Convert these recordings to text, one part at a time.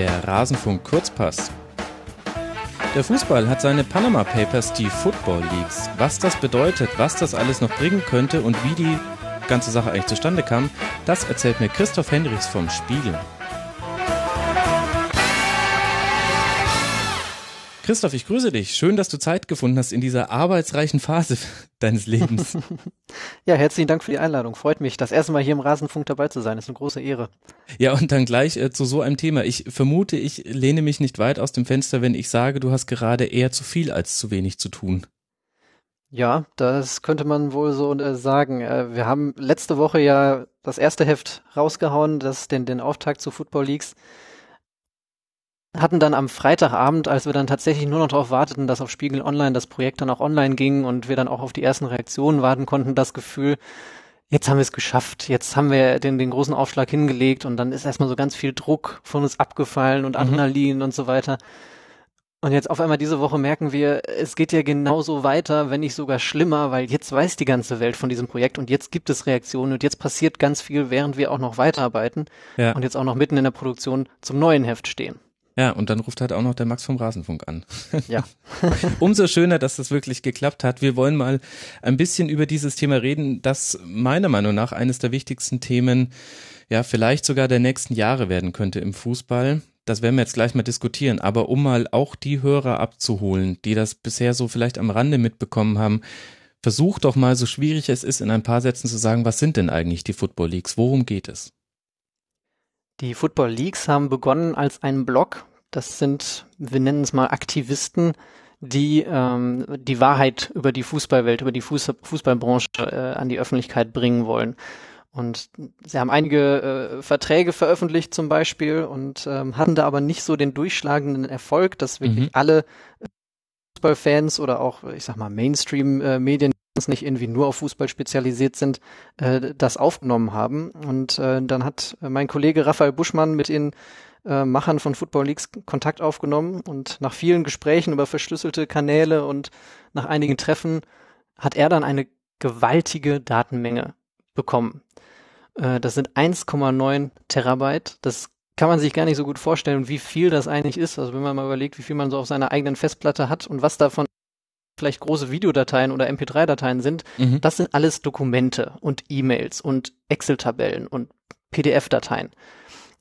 der Rasenfunk Kurzpass. Der Fußball hat seine Panama Papers, die Football Leagues. Was das bedeutet, was das alles noch bringen könnte und wie die ganze Sache eigentlich zustande kam, das erzählt mir Christoph Hendricks vom Spiegel. Christoph, ich grüße dich. Schön, dass du Zeit gefunden hast in dieser arbeitsreichen Phase deines Lebens. ja, herzlichen Dank für die Einladung. Freut mich, das erste Mal hier im Rasenfunk dabei zu sein. Ist eine große Ehre. Ja, und dann gleich äh, zu so einem Thema. Ich vermute, ich lehne mich nicht weit aus dem Fenster, wenn ich sage, du hast gerade eher zu viel als zu wenig zu tun. Ja, das könnte man wohl so äh, sagen. Äh, wir haben letzte Woche ja das erste Heft rausgehauen, das den, den Auftakt zu Football Leagues hatten dann am Freitagabend, als wir dann tatsächlich nur noch darauf warteten, dass auf Spiegel Online das Projekt dann auch online ging und wir dann auch auf die ersten Reaktionen warten konnten, das Gefühl, jetzt haben wir es geschafft, jetzt haben wir den, den großen Aufschlag hingelegt und dann ist erstmal so ganz viel Druck von uns abgefallen und mhm. Adrenalin mhm. und so weiter. Und jetzt auf einmal diese Woche merken wir, es geht ja genauso weiter, wenn nicht sogar schlimmer, weil jetzt weiß die ganze Welt von diesem Projekt und jetzt gibt es Reaktionen und jetzt passiert ganz viel, während wir auch noch weiterarbeiten ja. und jetzt auch noch mitten in der Produktion zum neuen Heft stehen. Ja, und dann ruft halt auch noch der Max vom Rasenfunk an. Ja. Umso schöner, dass das wirklich geklappt hat. Wir wollen mal ein bisschen über dieses Thema reden, das meiner Meinung nach eines der wichtigsten Themen, ja, vielleicht sogar der nächsten Jahre werden könnte im Fußball. Das werden wir jetzt gleich mal diskutieren. Aber um mal auch die Hörer abzuholen, die das bisher so vielleicht am Rande mitbekommen haben, versucht doch mal, so schwierig es ist, in ein paar Sätzen zu sagen, was sind denn eigentlich die Football Leagues? Worum geht es? Die Football Leagues haben begonnen als ein Blog. Das sind, wir nennen es mal Aktivisten, die ähm, die Wahrheit über die Fußballwelt, über die Fuß Fußballbranche äh, an die Öffentlichkeit bringen wollen. Und sie haben einige äh, Verträge veröffentlicht zum Beispiel und ähm, hatten da aber nicht so den durchschlagenden Erfolg, dass wirklich mhm. alle Fußballfans oder auch, ich sag mal, Mainstream-Medien, nicht irgendwie nur auf Fußball spezialisiert sind, äh, das aufgenommen haben. Und äh, dann hat mein Kollege Raphael Buschmann mit den äh, Machern von Football Leagues Kontakt aufgenommen und nach vielen Gesprächen über verschlüsselte Kanäle und nach einigen Treffen hat er dann eine gewaltige Datenmenge bekommen. Äh, das sind 1,9 Terabyte. Das kann man sich gar nicht so gut vorstellen, wie viel das eigentlich ist. Also wenn man mal überlegt, wie viel man so auf seiner eigenen Festplatte hat und was davon vielleicht große Videodateien oder MP3-Dateien sind, mhm. das sind alles Dokumente und E-Mails und Excel-Tabellen und PDF-Dateien.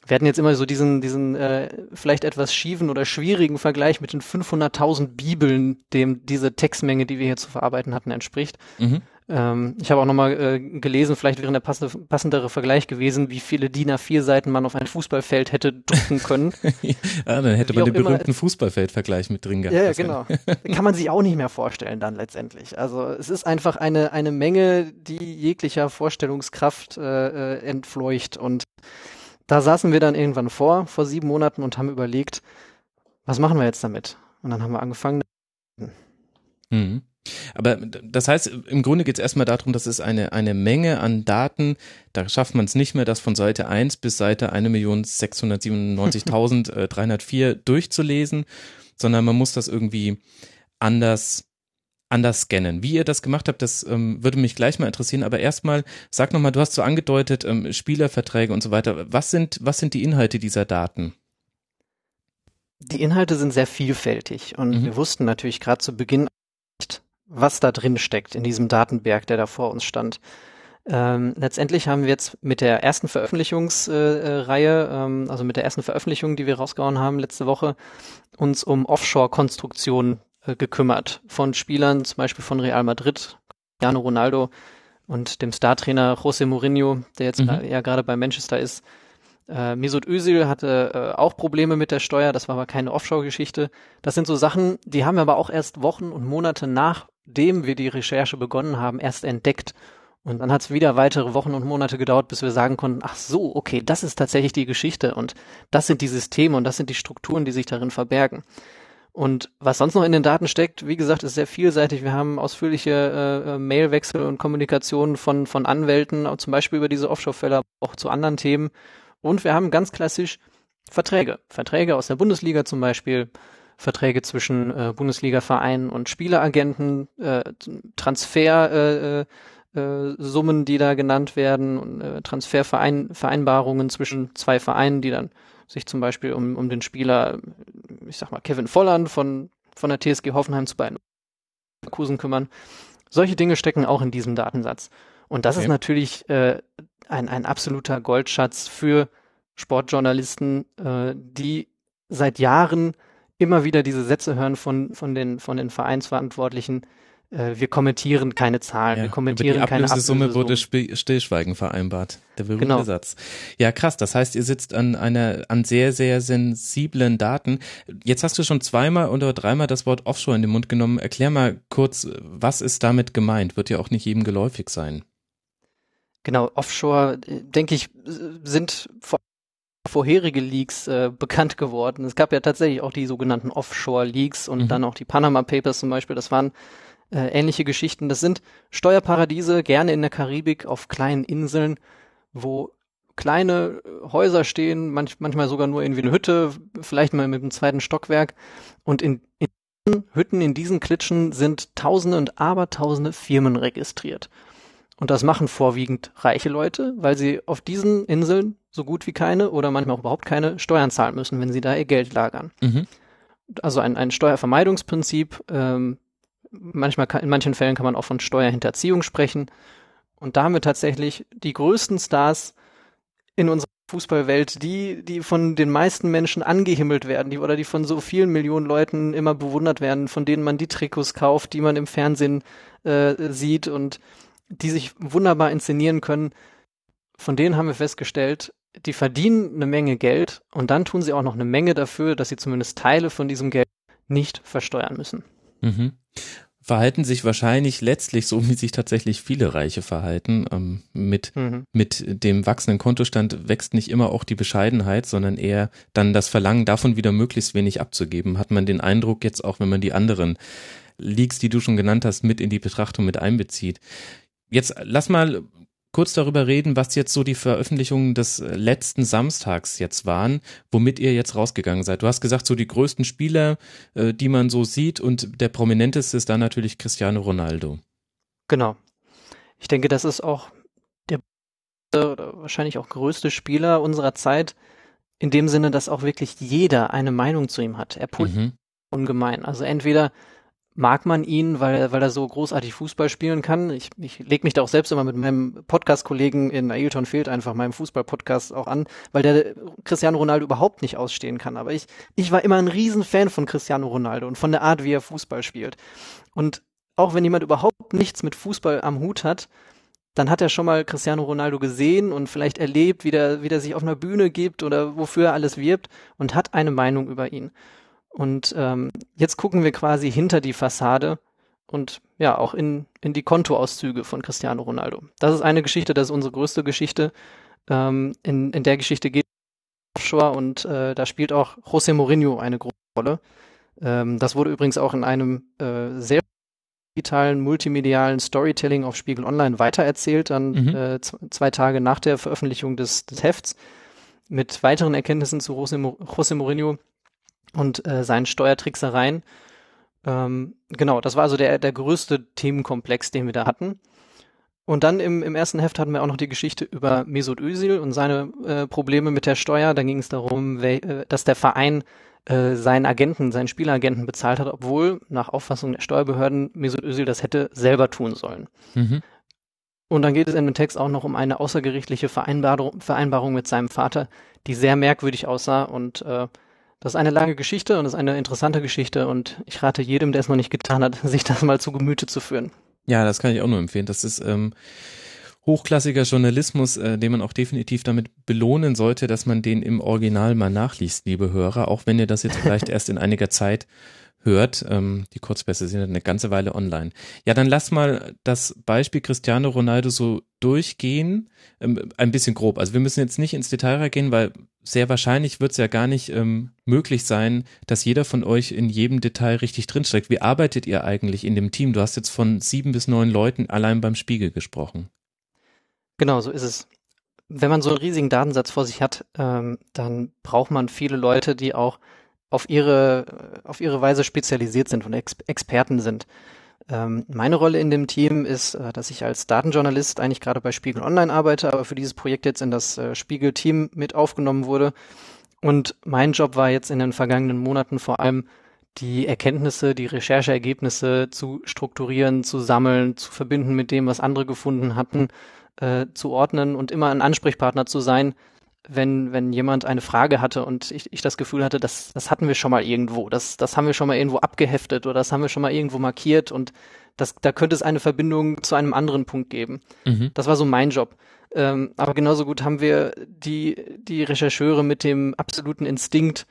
Wir hatten jetzt immer so diesen, diesen äh, vielleicht etwas schiefen oder schwierigen Vergleich mit den 500.000 Bibeln, dem diese Textmenge, die wir hier zu verarbeiten hatten, entspricht. Mhm. Ähm, ich habe auch nochmal äh, gelesen, vielleicht wäre der passende, passendere Vergleich gewesen, wie viele DIN A4-Seiten man auf ein Fußballfeld hätte drucken können. ja, dann hätte man den berühmten Fußballfeldvergleich mit drin gehabt. Ja, ja genau. Kann man sich auch nicht mehr vorstellen dann letztendlich. Also es ist einfach eine, eine Menge, die jeglicher Vorstellungskraft äh, äh entfleucht und da saßen wir dann irgendwann vor, vor sieben Monaten und haben überlegt, was machen wir jetzt damit? Und dann haben wir angefangen. Mhm. Aber das heißt, im Grunde geht es erstmal darum, dass es eine, eine Menge an Daten, da schafft man es nicht mehr, das von Seite 1 bis Seite 1.697.304 durchzulesen, sondern man muss das irgendwie anders anders scannen. Wie ihr das gemacht habt, das ähm, würde mich gleich mal interessieren. Aber erstmal, sag nochmal, du hast so angedeutet, ähm, Spielerverträge und so weiter. Was sind, was sind die Inhalte dieser Daten? Die Inhalte sind sehr vielfältig und mhm. wir wussten natürlich gerade zu Beginn nicht, was da drin steckt in diesem Datenberg, der da vor uns stand. Ähm, letztendlich haben wir jetzt mit der ersten Veröffentlichungsreihe, äh, ähm, also mit der ersten Veröffentlichung, die wir rausgehauen haben letzte Woche, uns um Offshore-Konstruktionen äh, gekümmert. Von Spielern, zum Beispiel von Real Madrid, Cristiano Ronaldo und dem Startrainer José Mourinho, der jetzt mhm. ja gerade bei Manchester ist. Äh, Mesut Özil hatte äh, auch Probleme mit der Steuer, das war aber keine Offshore-Geschichte. Das sind so Sachen, die haben wir aber auch erst Wochen und Monate nachdem wir die Recherche begonnen haben, erst entdeckt. Und dann hat es wieder weitere Wochen und Monate gedauert, bis wir sagen konnten, ach so, okay, das ist tatsächlich die Geschichte und das sind die Systeme und das sind die Strukturen, die sich darin verbergen. Und was sonst noch in den Daten steckt, wie gesagt, ist sehr vielseitig. Wir haben ausführliche äh, äh Mailwechsel und Kommunikation von, von Anwälten, zum Beispiel über diese Offshore-Fälle, auch zu anderen Themen. Und wir haben ganz klassisch Verträge. Verträge aus der Bundesliga zum Beispiel, Verträge zwischen äh, Bundesliga-Vereinen und Spieleragenten, äh, Transfer, äh, äh, Summen, die da genannt werden, und, äh, Transfervereinbarungen zwischen zwei Vereinen, die dann sich zum Beispiel um, um den Spieler, ich sag mal, Kevin Volland von, von der TSG Hoffenheim zu beiden Kusen kümmern. Solche Dinge stecken auch in diesem Datensatz. Und das okay. ist natürlich äh, ein, ein absoluter Goldschatz für Sportjournalisten, äh, die seit Jahren immer wieder diese Sätze hören von, von, den, von den Vereinsverantwortlichen, äh, wir kommentieren keine Zahlen, ja, wir kommentieren über die keine Ablösesumme wurde Stillschweigen vereinbart. Der berühmte genau. Satz. Ja, krass. Das heißt, ihr sitzt an einer, an sehr, sehr sensiblen Daten. Jetzt hast du schon zweimal oder dreimal das Wort Offshore in den Mund genommen. Erklär mal kurz, was ist damit gemeint? Wird ja auch nicht jedem geläufig sein. Genau, Offshore, denke ich, sind vor vorherige Leaks äh, bekannt geworden. Es gab ja tatsächlich auch die sogenannten Offshore-Leaks und mhm. dann auch die Panama Papers zum Beispiel. Das waren äh, ähnliche Geschichten. Das sind Steuerparadiese, gerne in der Karibik, auf kleinen Inseln, wo kleine Häuser stehen, manch, manchmal sogar nur irgendwie eine Hütte, vielleicht mal mit einem zweiten Stockwerk. Und in, in Hütten, in diesen Klitschen sind Tausende und Abertausende Firmen registriert. Und das machen vorwiegend reiche Leute, weil sie auf diesen Inseln so gut wie keine oder manchmal auch überhaupt keine Steuern zahlen müssen, wenn sie da ihr Geld lagern. Mhm. Also ein, ein Steuervermeidungsprinzip, ähm, manchmal kann, in manchen Fällen kann man auch von Steuerhinterziehung sprechen. Und da haben wir tatsächlich die größten Stars in unserer Fußballwelt, die, die von den meisten Menschen angehimmelt werden, die oder die von so vielen Millionen Leuten immer bewundert werden, von denen man die Trikots kauft, die man im Fernsehen äh, sieht und die sich wunderbar inszenieren können. Von denen haben wir festgestellt, die verdienen eine Menge Geld und dann tun sie auch noch eine Menge dafür, dass sie zumindest Teile von diesem Geld nicht versteuern müssen. Mhm. Verhalten sich wahrscheinlich letztlich so, wie sich tatsächlich viele Reiche verhalten. Ähm, mit, mhm. mit dem wachsenden Kontostand wächst nicht immer auch die Bescheidenheit, sondern eher dann das Verlangen davon wieder möglichst wenig abzugeben. Hat man den Eindruck jetzt auch, wenn man die anderen Leaks, die du schon genannt hast, mit in die Betrachtung mit einbezieht. Jetzt lass mal kurz darüber reden, was jetzt so die Veröffentlichungen des äh, letzten Samstags jetzt waren, womit ihr jetzt rausgegangen seid. Du hast gesagt, so die größten Spieler, äh, die man so sieht und der prominenteste ist dann natürlich Cristiano Ronaldo. Genau. Ich denke, das ist auch der wahrscheinlich auch größte Spieler unserer Zeit, in dem Sinne, dass auch wirklich jeder eine Meinung zu ihm hat. Er pult mhm. ungemein. Also entweder mag man ihn, weil, weil er so großartig Fußball spielen kann. Ich, ich lege mich da auch selbst immer mit meinem Podcast-Kollegen in Ailton Field einfach meinem Fußball-Podcast auch an, weil der Cristiano Ronaldo überhaupt nicht ausstehen kann. Aber ich, ich war immer ein Riesenfan von Cristiano Ronaldo und von der Art, wie er Fußball spielt. Und auch wenn jemand überhaupt nichts mit Fußball am Hut hat, dann hat er schon mal Cristiano Ronaldo gesehen und vielleicht erlebt, wie der, wie der sich auf einer Bühne gibt oder wofür er alles wirbt und hat eine Meinung über ihn. Und ähm, jetzt gucken wir quasi hinter die Fassade und ja, auch in, in die Kontoauszüge von Cristiano Ronaldo. Das ist eine Geschichte, das ist unsere größte Geschichte. Ähm, in, in der Geschichte geht Offshore und äh, da spielt auch José Mourinho eine große Rolle. Ähm, das wurde übrigens auch in einem äh, sehr digitalen, multimedialen Storytelling auf Spiegel Online weitererzählt, dann mhm. äh, zwei Tage nach der Veröffentlichung des, des Hefts mit weiteren Erkenntnissen zu José, José Mourinho und äh, seinen Steuertricksereien. Ähm, genau, das war also der, der größte Themenkomplex, den wir da hatten. Und dann im, im ersten Heft hatten wir auch noch die Geschichte über Mesut Özil und seine äh, Probleme mit der Steuer. Da ging es darum, wel, äh, dass der Verein äh, seinen Agenten, seinen Spielagenten bezahlt hat, obwohl nach Auffassung der Steuerbehörden Mesut Özil das hätte selber tun sollen. Mhm. Und dann geht es in dem Text auch noch um eine außergerichtliche Vereinbarung, Vereinbarung mit seinem Vater, die sehr merkwürdig aussah und äh, das ist eine lange Geschichte und das ist eine interessante Geschichte und ich rate jedem, der es noch nicht getan hat, sich das mal zu Gemüte zu führen. Ja, das kann ich auch nur empfehlen. Das ist ähm, hochklassiger Journalismus, äh, den man auch definitiv damit belohnen sollte, dass man den im Original mal nachliest, liebe Hörer, auch wenn ihr das jetzt vielleicht erst in einiger Zeit hört. Ähm, die Kurzpässe sind eine ganze Weile online. Ja, dann lass mal das Beispiel Cristiano Ronaldo so durchgehen. Ähm, ein bisschen grob. Also wir müssen jetzt nicht ins Detail gehen, weil sehr wahrscheinlich wird es ja gar nicht ähm, möglich sein, dass jeder von euch in jedem Detail richtig drinsteckt. Wie arbeitet ihr eigentlich in dem Team? Du hast jetzt von sieben bis neun Leuten allein beim Spiegel gesprochen. Genau, so ist es. Wenn man so einen riesigen Datensatz vor sich hat, ähm, dann braucht man viele Leute, die auch auf ihre, auf ihre Weise spezialisiert sind und Ex Experten sind. Ähm, meine Rolle in dem Team ist, äh, dass ich als Datenjournalist eigentlich gerade bei Spiegel Online arbeite, aber für dieses Projekt jetzt in das äh, Spiegel-Team mit aufgenommen wurde Und mein Job war jetzt in den vergangenen Monaten vor allem die Erkenntnisse, die Rechercheergebnisse zu strukturieren, zu sammeln, zu verbinden mit dem, was andere gefunden hatten, äh, zu ordnen und immer ein Ansprechpartner zu sein, wenn, wenn jemand eine Frage hatte und ich, ich das Gefühl hatte, das, das hatten wir schon mal irgendwo, das, das haben wir schon mal irgendwo abgeheftet oder das haben wir schon mal irgendwo markiert und das, da könnte es eine Verbindung zu einem anderen Punkt geben. Mhm. Das war so mein Job. Ähm, aber genauso gut haben wir die, die Rechercheure mit dem absoluten Instinkt,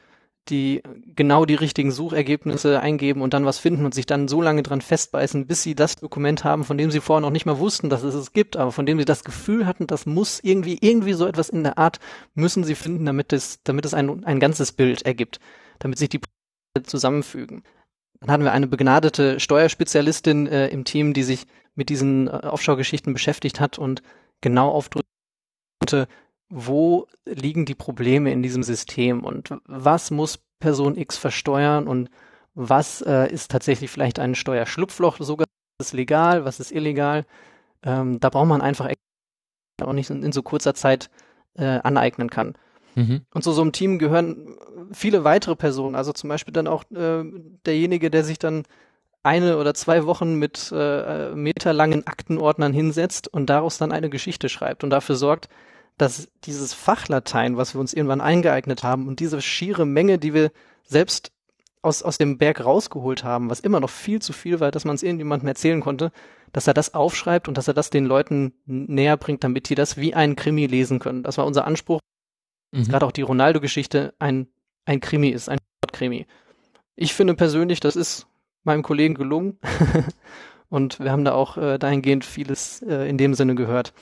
die genau die richtigen Suchergebnisse eingeben und dann was finden und sich dann so lange dran festbeißen, bis sie das Dokument haben, von dem sie vorher noch nicht mal wussten, dass es es gibt, aber von dem sie das Gefühl hatten, das muss irgendwie, irgendwie so etwas in der Art müssen sie finden, damit es, damit es ein, ein ganzes Bild ergibt, damit sich die zusammenfügen. Dann hatten wir eine begnadete Steuerspezialistin äh, im Team, die sich mit diesen äh, Offshore-Geschichten beschäftigt hat und genau aufdrückte, wo liegen die Probleme in diesem System und was muss Person X versteuern und was äh, ist tatsächlich vielleicht ein Steuerschlupfloch, sogar was ist legal, was ist illegal. Ähm, da braucht man einfach auch nicht in, in so kurzer Zeit äh, aneignen kann. Mhm. Und zu so einem Team gehören viele weitere Personen, also zum Beispiel dann auch äh, derjenige, der sich dann eine oder zwei Wochen mit äh, meterlangen Aktenordnern hinsetzt und daraus dann eine Geschichte schreibt und dafür sorgt, dass dieses Fachlatein, was wir uns irgendwann eingeeignet haben und diese schiere Menge, die wir selbst aus, aus dem Berg rausgeholt haben, was immer noch viel zu viel war, dass man es irgendjemandem erzählen konnte, dass er das aufschreibt und dass er das den Leuten näher bringt, damit die das wie ein Krimi lesen können. Das war unser Anspruch. Mhm. Gerade auch die Ronaldo-Geschichte ein, ein Krimi ist, ein Krimi. Ich finde persönlich, das ist meinem Kollegen gelungen. und wir haben da auch äh, dahingehend vieles äh, in dem Sinne gehört.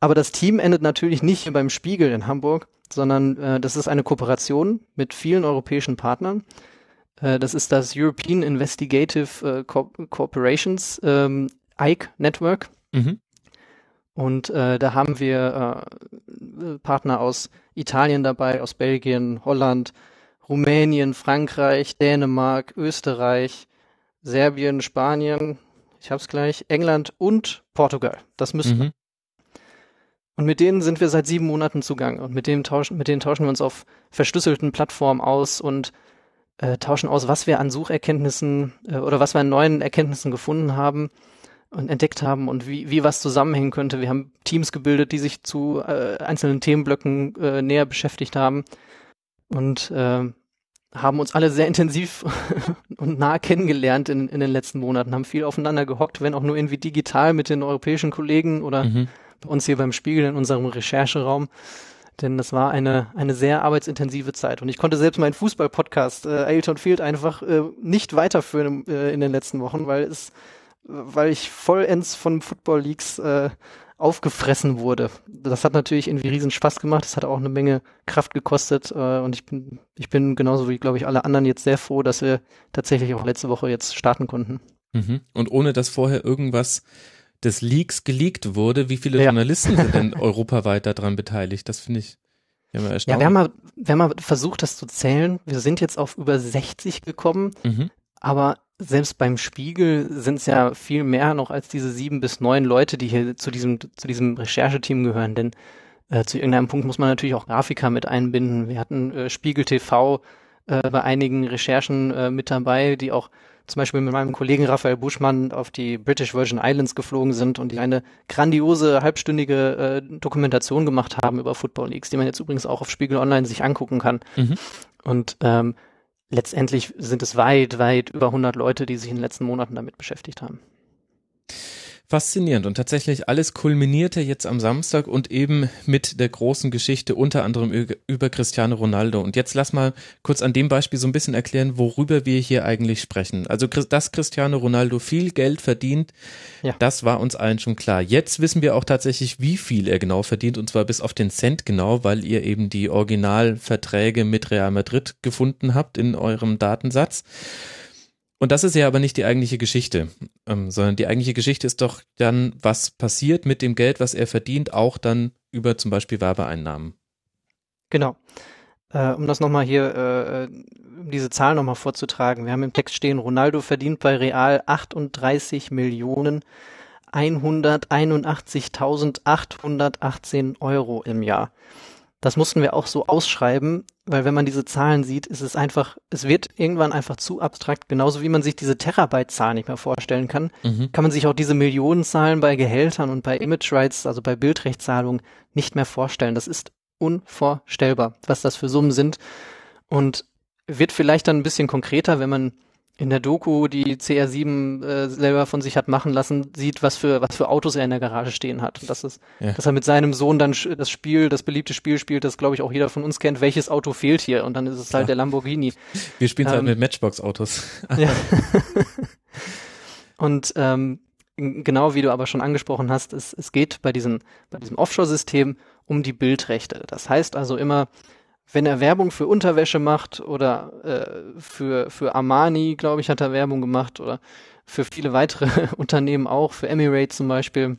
Aber das Team endet natürlich nicht hier beim Spiegel in Hamburg, sondern äh, das ist eine Kooperation mit vielen europäischen Partnern. Äh, das ist das European Investigative äh, Co Corporations ähm, ICE Network. Mhm. Und äh, da haben wir äh, Partner aus Italien dabei, aus Belgien, Holland, Rumänien, Frankreich, Dänemark, Österreich, Serbien, Spanien, ich hab's gleich, England und Portugal. Das müssen mhm. Und mit denen sind wir seit sieben Monaten zugange. Und mit denen tauschen, mit denen tauschen wir uns auf verschlüsselten Plattformen aus und äh, tauschen aus, was wir an Sucherkenntnissen äh, oder was wir an neuen Erkenntnissen gefunden haben und entdeckt haben und wie, wie was zusammenhängen könnte. Wir haben Teams gebildet, die sich zu äh, einzelnen Themenblöcken äh, näher beschäftigt haben und äh, haben uns alle sehr intensiv und nah kennengelernt in, in den letzten Monaten, haben viel aufeinander gehockt, wenn auch nur irgendwie digital mit den europäischen Kollegen oder mhm uns hier beim Spiegel in unserem Rechercheraum. Denn das war eine, eine sehr arbeitsintensive Zeit. Und ich konnte selbst meinen Fußball-Podcast äh, Ailton Field einfach äh, nicht weiterführen äh, in den letzten Wochen, weil es, weil ich vollends von Football Leagues äh, aufgefressen wurde. Das hat natürlich irgendwie riesen Spaß gemacht. Es hat auch eine Menge Kraft gekostet. Äh, und ich bin, ich bin genauso wie, glaube ich, alle anderen jetzt sehr froh, dass wir tatsächlich auch letzte Woche jetzt starten konnten. Mhm. Und ohne dass vorher irgendwas des Leaks geleakt wurde. Wie viele ja. Journalisten sind denn europaweit daran beteiligt? Das finde ich ja, mal ja, wir haben mal, wir haben mal versucht, das zu zählen. Wir sind jetzt auf über 60 gekommen, mhm. aber selbst beim Spiegel sind es ja viel mehr noch als diese sieben bis neun Leute, die hier zu diesem, zu diesem Rechercheteam gehören. Denn äh, zu irgendeinem Punkt muss man natürlich auch Grafiker mit einbinden. Wir hatten äh, Spiegel TV äh, bei einigen Recherchen äh, mit dabei, die auch zum Beispiel mit meinem Kollegen Raphael Buschmann auf die British Virgin Islands geflogen sind und die eine grandiose halbstündige äh, Dokumentation gemacht haben über Football Leagues, die man jetzt übrigens auch auf Spiegel Online sich angucken kann. Mhm. Und ähm, letztendlich sind es weit, weit über 100 Leute, die sich in den letzten Monaten damit beschäftigt haben faszinierend und tatsächlich alles kulminierte jetzt am Samstag und eben mit der großen Geschichte unter anderem über Cristiano Ronaldo. Und jetzt lass mal kurz an dem Beispiel so ein bisschen erklären, worüber wir hier eigentlich sprechen. Also, dass Cristiano Ronaldo viel Geld verdient, ja. das war uns allen schon klar. Jetzt wissen wir auch tatsächlich, wie viel er genau verdient und zwar bis auf den Cent genau, weil ihr eben die Originalverträge mit Real Madrid gefunden habt in eurem Datensatz. Und das ist ja aber nicht die eigentliche Geschichte, ähm, sondern die eigentliche Geschichte ist doch dann, was passiert mit dem Geld, was er verdient, auch dann über zum Beispiel Werbeeinnahmen. Genau. Äh, um das nochmal hier, äh, um diese Zahl nochmal vorzutragen. Wir haben im Text stehen, Ronaldo verdient bei Real 38 Millionen 181.818 Euro im Jahr. Das mussten wir auch so ausschreiben, weil wenn man diese Zahlen sieht, ist es einfach, es wird irgendwann einfach zu abstrakt, genauso wie man sich diese Terabyte-Zahl nicht mehr vorstellen kann, mhm. kann man sich auch diese Millionenzahlen bei Gehältern und bei Image Rights, also bei Bildrechtszahlungen, nicht mehr vorstellen. Das ist unvorstellbar, was das für Summen sind. Und wird vielleicht dann ein bisschen konkreter, wenn man in der Doku, die CR7 äh, selber von sich hat machen lassen, sieht, was für was für Autos er in der Garage stehen hat. Und das ist, ja. dass er mit seinem Sohn dann das Spiel, das beliebte Spiel spielt, das glaube ich auch jeder von uns kennt. Welches Auto fehlt hier? Und dann ist es halt ja. der Lamborghini. Wir spielen halt ähm, halt mit Matchbox-Autos. ja. Und ähm, genau wie du aber schon angesprochen hast, es, es geht bei diesem bei diesem Offshore-System um die Bildrechte. Das heißt also immer wenn er Werbung für Unterwäsche macht oder äh, für, für Armani, glaube ich, hat er Werbung gemacht oder für viele weitere Unternehmen auch, für Emirates zum Beispiel,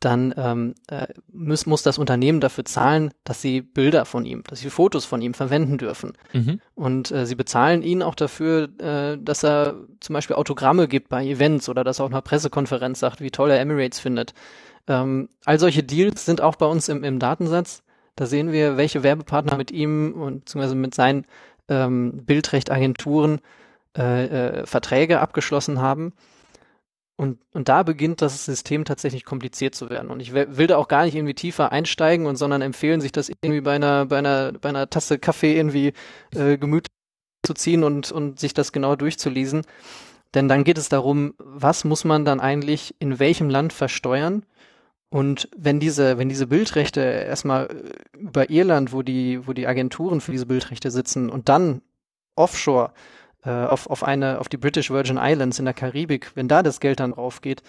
dann ähm, äh, muss, muss das Unternehmen dafür zahlen, dass sie Bilder von ihm, dass sie Fotos von ihm verwenden dürfen. Mhm. Und äh, sie bezahlen ihn auch dafür, äh, dass er zum Beispiel Autogramme gibt bei Events oder dass er auch einer Pressekonferenz sagt, wie toll er Emirates findet. Ähm, all solche Deals sind auch bei uns im, im Datensatz da sehen wir, welche Werbepartner mit ihm und beziehungsweise mit seinen ähm, Bildrechtagenturen äh, äh, Verträge abgeschlossen haben. Und, und da beginnt das System tatsächlich kompliziert zu werden. Und ich will da auch gar nicht irgendwie tiefer einsteigen und sondern empfehlen, sich das irgendwie bei einer, bei einer, bei einer Tasse Kaffee irgendwie äh, gemütlich zu ziehen und, und sich das genau durchzulesen. Denn dann geht es darum, was muss man dann eigentlich in welchem Land versteuern und wenn diese, wenn diese Bildrechte erstmal äh, über Irland, wo die, wo die Agenturen für diese Bildrechte sitzen und dann offshore äh, auf, auf eine, auf die British Virgin Islands in der Karibik, wenn da das Geld dann drauf geht,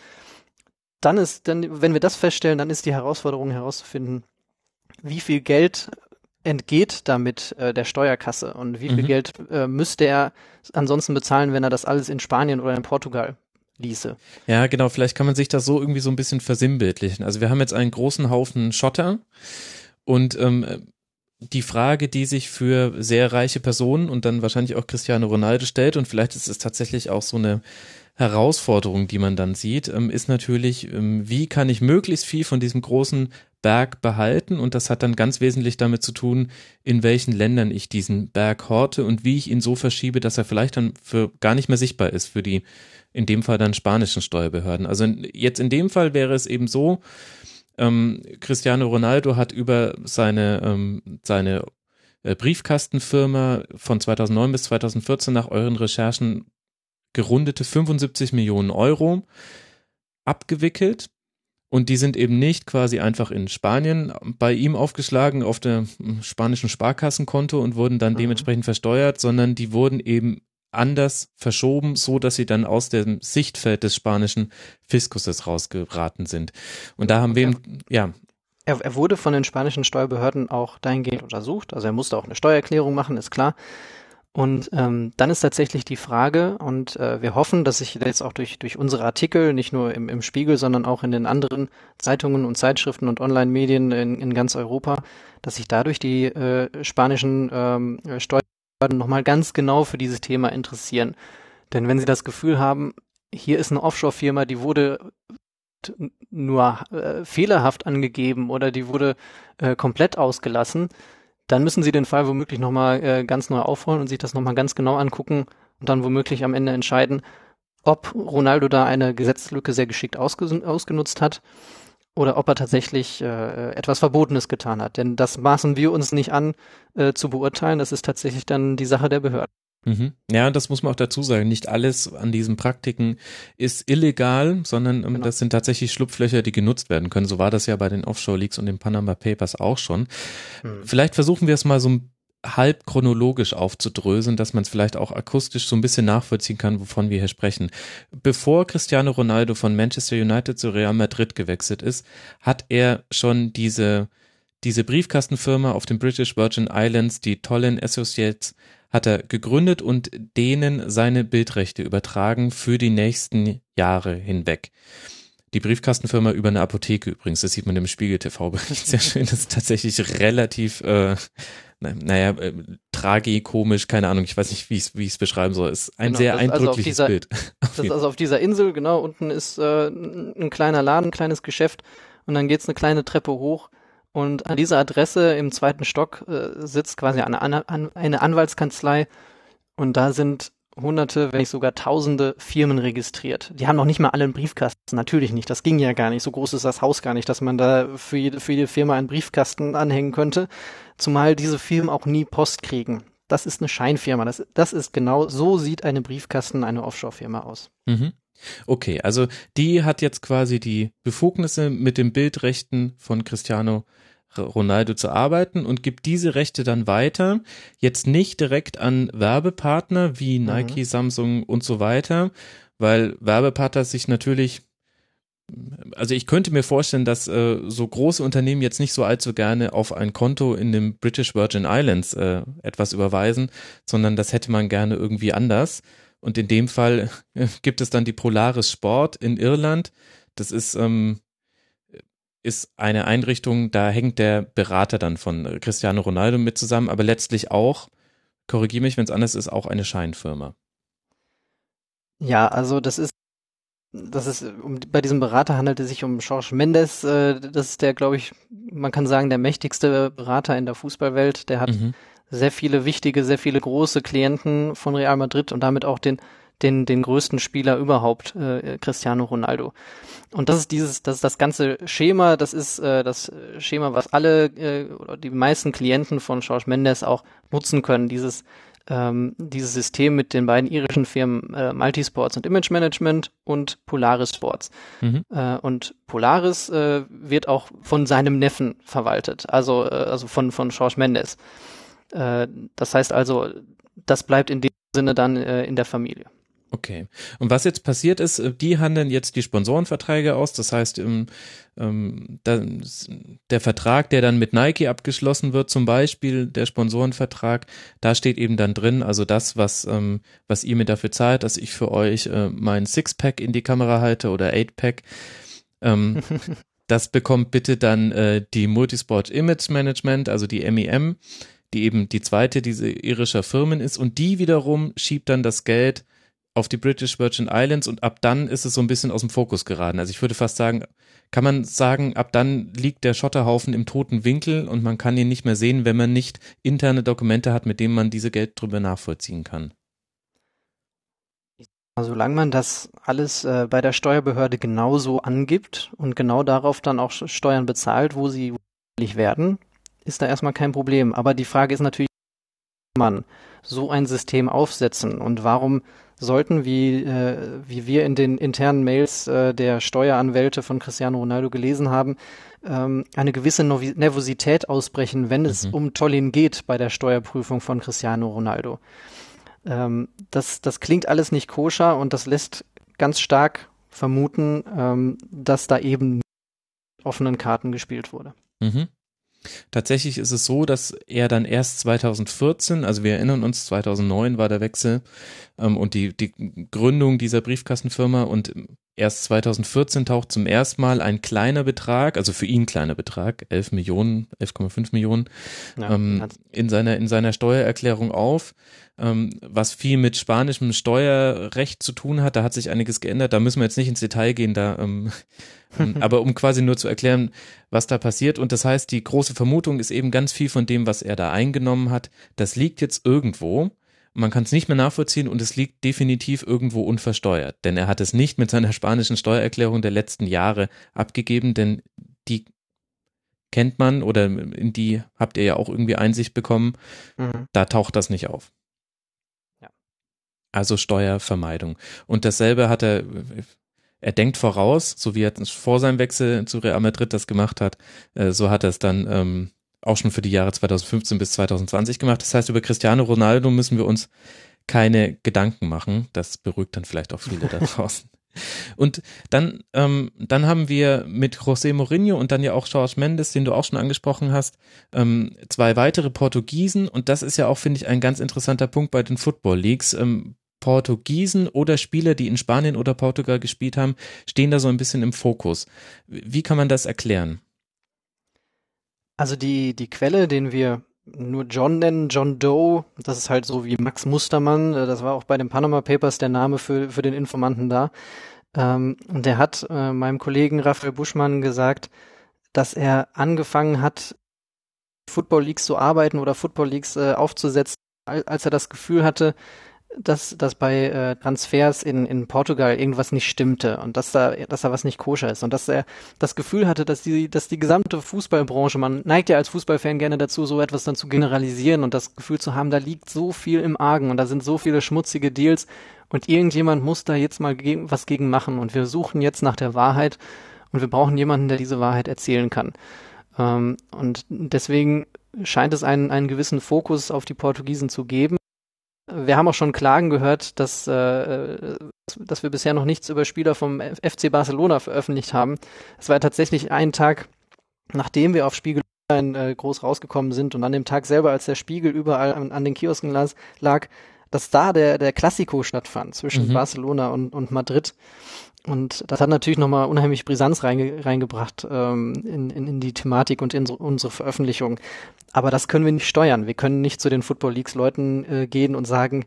dann ist, dann, wenn wir das feststellen, dann ist die Herausforderung herauszufinden, wie viel Geld entgeht damit äh, der Steuerkasse und wie viel mhm. Geld äh, müsste er ansonsten bezahlen, wenn er das alles in Spanien oder in Portugal ließe. Ja, genau, vielleicht kann man sich das so irgendwie so ein bisschen versinnbildlichen. Also wir haben jetzt einen großen Haufen Schotter und ähm, die Frage, die sich für sehr reiche Personen und dann wahrscheinlich auch Cristiano Ronaldo stellt, und vielleicht ist es tatsächlich auch so eine Herausforderung, die man dann sieht, ähm, ist natürlich, ähm, wie kann ich möglichst viel von diesem großen Berg behalten? Und das hat dann ganz wesentlich damit zu tun, in welchen Ländern ich diesen Berg horte und wie ich ihn so verschiebe, dass er vielleicht dann für gar nicht mehr sichtbar ist für die in dem Fall dann spanischen Steuerbehörden. Also jetzt in dem Fall wäre es eben so, ähm, Cristiano Ronaldo hat über seine, ähm, seine äh, Briefkastenfirma von 2009 bis 2014 nach euren Recherchen gerundete 75 Millionen Euro abgewickelt. Und die sind eben nicht quasi einfach in Spanien bei ihm aufgeschlagen auf dem spanischen Sparkassenkonto und wurden dann mhm. dementsprechend versteuert, sondern die wurden eben anders verschoben, so dass sie dann aus dem Sichtfeld des spanischen Fiskuses rausgeraten sind. Und da haben wir, ja. Er, er wurde von den spanischen Steuerbehörden auch dahingehend untersucht. Also er musste auch eine Steuererklärung machen, ist klar. Und ähm, dann ist tatsächlich die Frage, und äh, wir hoffen, dass sich jetzt auch durch, durch unsere Artikel, nicht nur im, im Spiegel, sondern auch in den anderen Zeitungen und Zeitschriften und Online-Medien in, in ganz Europa, dass sich dadurch die äh, spanischen ähm, Steuer nochmal ganz genau für dieses Thema interessieren. Denn wenn Sie das Gefühl haben, hier ist eine Offshore-Firma, die wurde nur äh, fehlerhaft angegeben oder die wurde äh, komplett ausgelassen, dann müssen Sie den Fall womöglich nochmal äh, ganz neu aufrollen und sich das nochmal ganz genau angucken und dann womöglich am Ende entscheiden, ob Ronaldo da eine Gesetzlücke sehr geschickt ausgenutzt hat oder ob er tatsächlich äh, etwas Verbotenes getan hat. Denn das maßen wir uns nicht an äh, zu beurteilen. Das ist tatsächlich dann die Sache der Behörden. Mhm. Ja, das muss man auch dazu sagen. Nicht alles an diesen Praktiken ist illegal, sondern ähm, genau. das sind tatsächlich Schlupflöcher, die genutzt werden können. So war das ja bei den Offshore-Leaks und den Panama Papers auch schon. Mhm. Vielleicht versuchen wir es mal so ein halb chronologisch aufzudröseln, dass man es vielleicht auch akustisch so ein bisschen nachvollziehen kann, wovon wir hier sprechen. Bevor Cristiano Ronaldo von Manchester United zu Real Madrid gewechselt ist, hat er schon diese, diese Briefkastenfirma auf den British Virgin Islands, die Tollin Associates, hat er gegründet und denen seine Bildrechte übertragen für die nächsten Jahre hinweg. Die Briefkastenfirma über eine Apotheke übrigens, das sieht man im Spiegel TV-Bericht sehr schön. Das ist tatsächlich relativ äh, naja, äh, tragikomisch, keine Ahnung, ich weiß nicht, wie ich wie es beschreiben soll. Es ist ein genau, sehr eindrückliches also dieser, Bild. das ist also auf dieser Insel, genau, unten ist äh, ein kleiner Laden, ein kleines Geschäft und dann geht's eine kleine Treppe hoch Und an dieser Adresse im zweiten Stock äh, sitzt quasi eine, eine Anwaltskanzlei und da sind hunderte, wenn nicht sogar tausende Firmen registriert. Die haben noch nicht mal alle einen Briefkasten. Natürlich nicht. Das ging ja gar nicht. So groß ist das Haus gar nicht, dass man da für jede, für jede Firma einen Briefkasten anhängen könnte. Zumal diese Firmen auch nie Post kriegen. Das ist eine Scheinfirma. Das, das ist genau, so sieht eine Briefkasten eine Offshore-Firma aus. Mhm. Okay, also die hat jetzt quasi die Befugnisse mit den Bildrechten von Cristiano Ronaldo zu arbeiten und gibt diese Rechte dann weiter, jetzt nicht direkt an Werbepartner wie mhm. Nike, mhm. Samsung und so weiter, weil Werbepartner sich natürlich also ich könnte mir vorstellen, dass äh, so große Unternehmen jetzt nicht so allzu gerne auf ein Konto in den British Virgin Islands äh, etwas überweisen, sondern das hätte man gerne irgendwie anders. Und in dem Fall äh, gibt es dann die Polaris Sport in Irland. Das ist, ähm, ist eine Einrichtung, da hängt der Berater dann von Cristiano Ronaldo mit zusammen, aber letztlich auch, korrigiere mich, wenn es anders ist, auch eine Scheinfirma. Ja, also das ist das ist, um, bei diesem Berater handelt es sich um George Mendes. Äh, das ist der, glaube ich, man kann sagen, der mächtigste Berater in der Fußballwelt. Der hat mhm sehr viele wichtige, sehr viele große Klienten von Real Madrid und damit auch den den den größten Spieler überhaupt, äh, Cristiano Ronaldo. Und das ist dieses, das ist das ganze Schema, das ist äh, das Schema, was alle äh, oder die meisten Klienten von George Mendes auch nutzen können. Dieses ähm, dieses System mit den beiden irischen Firmen äh, Multisports und Image Management und Polaris Sports. Mhm. Äh, und Polaris äh, wird auch von seinem Neffen verwaltet, also äh, also von von George Mendes. Äh, das heißt also, das bleibt in dem Sinne dann äh, in der Familie. Okay. Und was jetzt passiert ist, äh, die handeln jetzt die Sponsorenverträge aus. Das heißt, im, ähm, da, der Vertrag, der dann mit Nike abgeschlossen wird, zum Beispiel der Sponsorenvertrag, da steht eben dann drin, also das, was, ähm, was ihr mir dafür zahlt, dass ich für euch äh, mein Sixpack in die Kamera halte oder Eightpack. Ähm, das bekommt bitte dann äh, die Multisport Image Management, also die MEM die eben die zweite diese irischer Firmen ist und die wiederum schiebt dann das Geld auf die British Virgin Islands und ab dann ist es so ein bisschen aus dem Fokus geraten. Also ich würde fast sagen, kann man sagen, ab dann liegt der Schotterhaufen im toten Winkel und man kann ihn nicht mehr sehen, wenn man nicht interne Dokumente hat, mit denen man diese Geld drüber nachvollziehen kann. Solange man das alles äh, bei der Steuerbehörde genauso angibt und genau darauf dann auch Steuern bezahlt, wo sie werden, ist da erstmal kein Problem. Aber die Frage ist natürlich, man so ein System aufsetzen und warum sollten, wie, äh, wie wir in den internen Mails äh, der Steueranwälte von Cristiano Ronaldo gelesen haben, ähm, eine gewisse Nervosität ausbrechen, wenn es mhm. um Tollin geht bei der Steuerprüfung von Cristiano Ronaldo. Ähm, das, das klingt alles nicht koscher und das lässt ganz stark vermuten, ähm, dass da eben offenen Karten gespielt wurde. Mhm. Tatsächlich ist es so, dass er dann erst 2014, also wir erinnern uns, 2009 war der Wechsel ähm, und die, die Gründung dieser Briefkastenfirma und erst 2014 taucht zum ersten Mal ein kleiner Betrag, also für ihn kleiner Betrag, 11 Millionen, 11,5 Millionen, ja, ähm, in seiner, in seiner Steuererklärung auf ähm, was viel mit spanischem Steuerrecht zu tun hat. Da hat sich einiges geändert. Da müssen wir jetzt nicht ins Detail gehen, da, ähm, ähm aber um quasi nur zu erklären, was da passiert. Und das heißt, die große Vermutung ist eben ganz viel von dem, was er da eingenommen hat. Das liegt jetzt irgendwo. Man kann es nicht mehr nachvollziehen und es liegt definitiv irgendwo unversteuert. Denn er hat es nicht mit seiner spanischen Steuererklärung der letzten Jahre abgegeben, denn die kennt man oder in die habt ihr ja auch irgendwie Einsicht bekommen. Mhm. Da taucht das nicht auf. Also Steuervermeidung. Und dasselbe hat er, er denkt voraus, so wie er vor seinem Wechsel zu Real Madrid das gemacht hat, äh, so hat er es dann ähm, auch schon für die Jahre 2015 bis 2020 gemacht. Das heißt, über Cristiano Ronaldo müssen wir uns keine Gedanken machen. Das beruhigt dann vielleicht auch viele da draußen. Und dann, ähm, dann haben wir mit José Mourinho und dann ja auch Jorge Mendes, den du auch schon angesprochen hast, ähm, zwei weitere Portugiesen. Und das ist ja auch, finde ich, ein ganz interessanter Punkt bei den Football Leagues. Ähm, Portugiesen oder Spieler, die in Spanien oder Portugal gespielt haben, stehen da so ein bisschen im Fokus. Wie kann man das erklären? Also die, die Quelle, den wir nur John nennen, John Doe, das ist halt so wie Max Mustermann, äh, das war auch bei den Panama Papers der Name für, für den Informanten da. Ähm, und der hat äh, meinem Kollegen Raphael Buschmann gesagt, dass er angefangen hat, Football Leagues zu arbeiten oder Football Leagues äh, aufzusetzen, als er das Gefühl hatte, dass, dass bei äh, Transfers in, in Portugal irgendwas nicht stimmte und dass da, dass da was nicht koscher ist und dass er das Gefühl hatte, dass die, dass die gesamte Fußballbranche, man neigt ja als Fußballfan gerne dazu, so etwas dann zu generalisieren und das Gefühl zu haben, da liegt so viel im Argen und da sind so viele schmutzige Deals und irgendjemand muss da jetzt mal ge was gegen machen und wir suchen jetzt nach der Wahrheit und wir brauchen jemanden, der diese Wahrheit erzählen kann. Ähm, und deswegen scheint es einen, einen gewissen Fokus auf die Portugiesen zu geben. Wir haben auch schon Klagen gehört, dass, äh, dass wir bisher noch nichts über Spieler vom FC Barcelona veröffentlicht haben. Es war tatsächlich ein Tag, nachdem wir auf Spiegel äh, groß rausgekommen sind und an dem Tag selber, als der Spiegel überall an, an den Kiosken lag, dass da der, der Klassiko stattfand zwischen mhm. Barcelona und, und Madrid. Und das hat natürlich nochmal unheimlich Brisanz reinge reingebracht ähm, in, in, in die Thematik und in so, unsere Veröffentlichung. Aber das können wir nicht steuern. Wir können nicht zu den Football Leagues Leuten äh, gehen und sagen,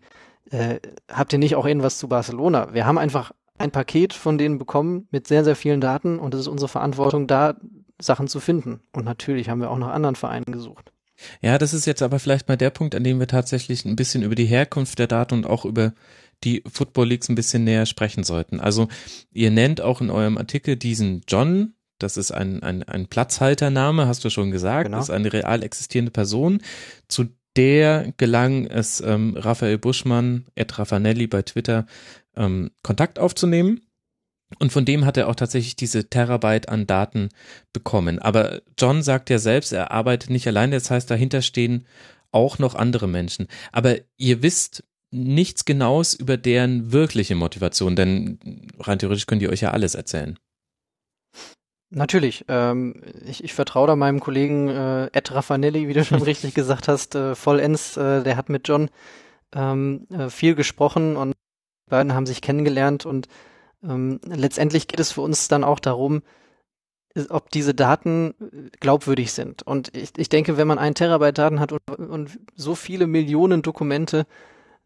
äh, habt ihr nicht auch irgendwas zu Barcelona? Wir haben einfach ein Paket von denen bekommen mit sehr, sehr vielen Daten und es ist unsere Verantwortung, da Sachen zu finden. Und natürlich haben wir auch nach anderen Vereinen gesucht. Ja, das ist jetzt aber vielleicht mal der Punkt, an dem wir tatsächlich ein bisschen über die Herkunft der Daten und auch über die Football Leagues ein bisschen näher sprechen sollten. Also ihr nennt auch in eurem Artikel diesen John, das ist ein, ein, ein Platzhaltername, hast du schon gesagt, genau. das ist eine real existierende Person, zu der gelang es ähm, Raphael Buschmann, Ed Raffanelli bei Twitter, ähm, Kontakt aufzunehmen. Und von dem hat er auch tatsächlich diese Terabyte an Daten bekommen. Aber John sagt ja selbst, er arbeitet nicht alleine, das heißt, dahinter stehen auch noch andere Menschen. Aber ihr wisst nichts Genaues über deren wirkliche Motivation, denn rein theoretisch könnt ihr euch ja alles erzählen. Natürlich. Ähm, ich, ich vertraue da meinem Kollegen äh, Ed Raffanelli, wie du schon richtig gesagt hast, äh, vollends. Äh, der hat mit John ähm, äh, viel gesprochen und die beiden haben sich kennengelernt und ähm, letztendlich geht es für uns dann auch darum, ob diese Daten glaubwürdig sind. Und ich, ich denke, wenn man einen Terabyte Daten hat und, und so viele Millionen Dokumente,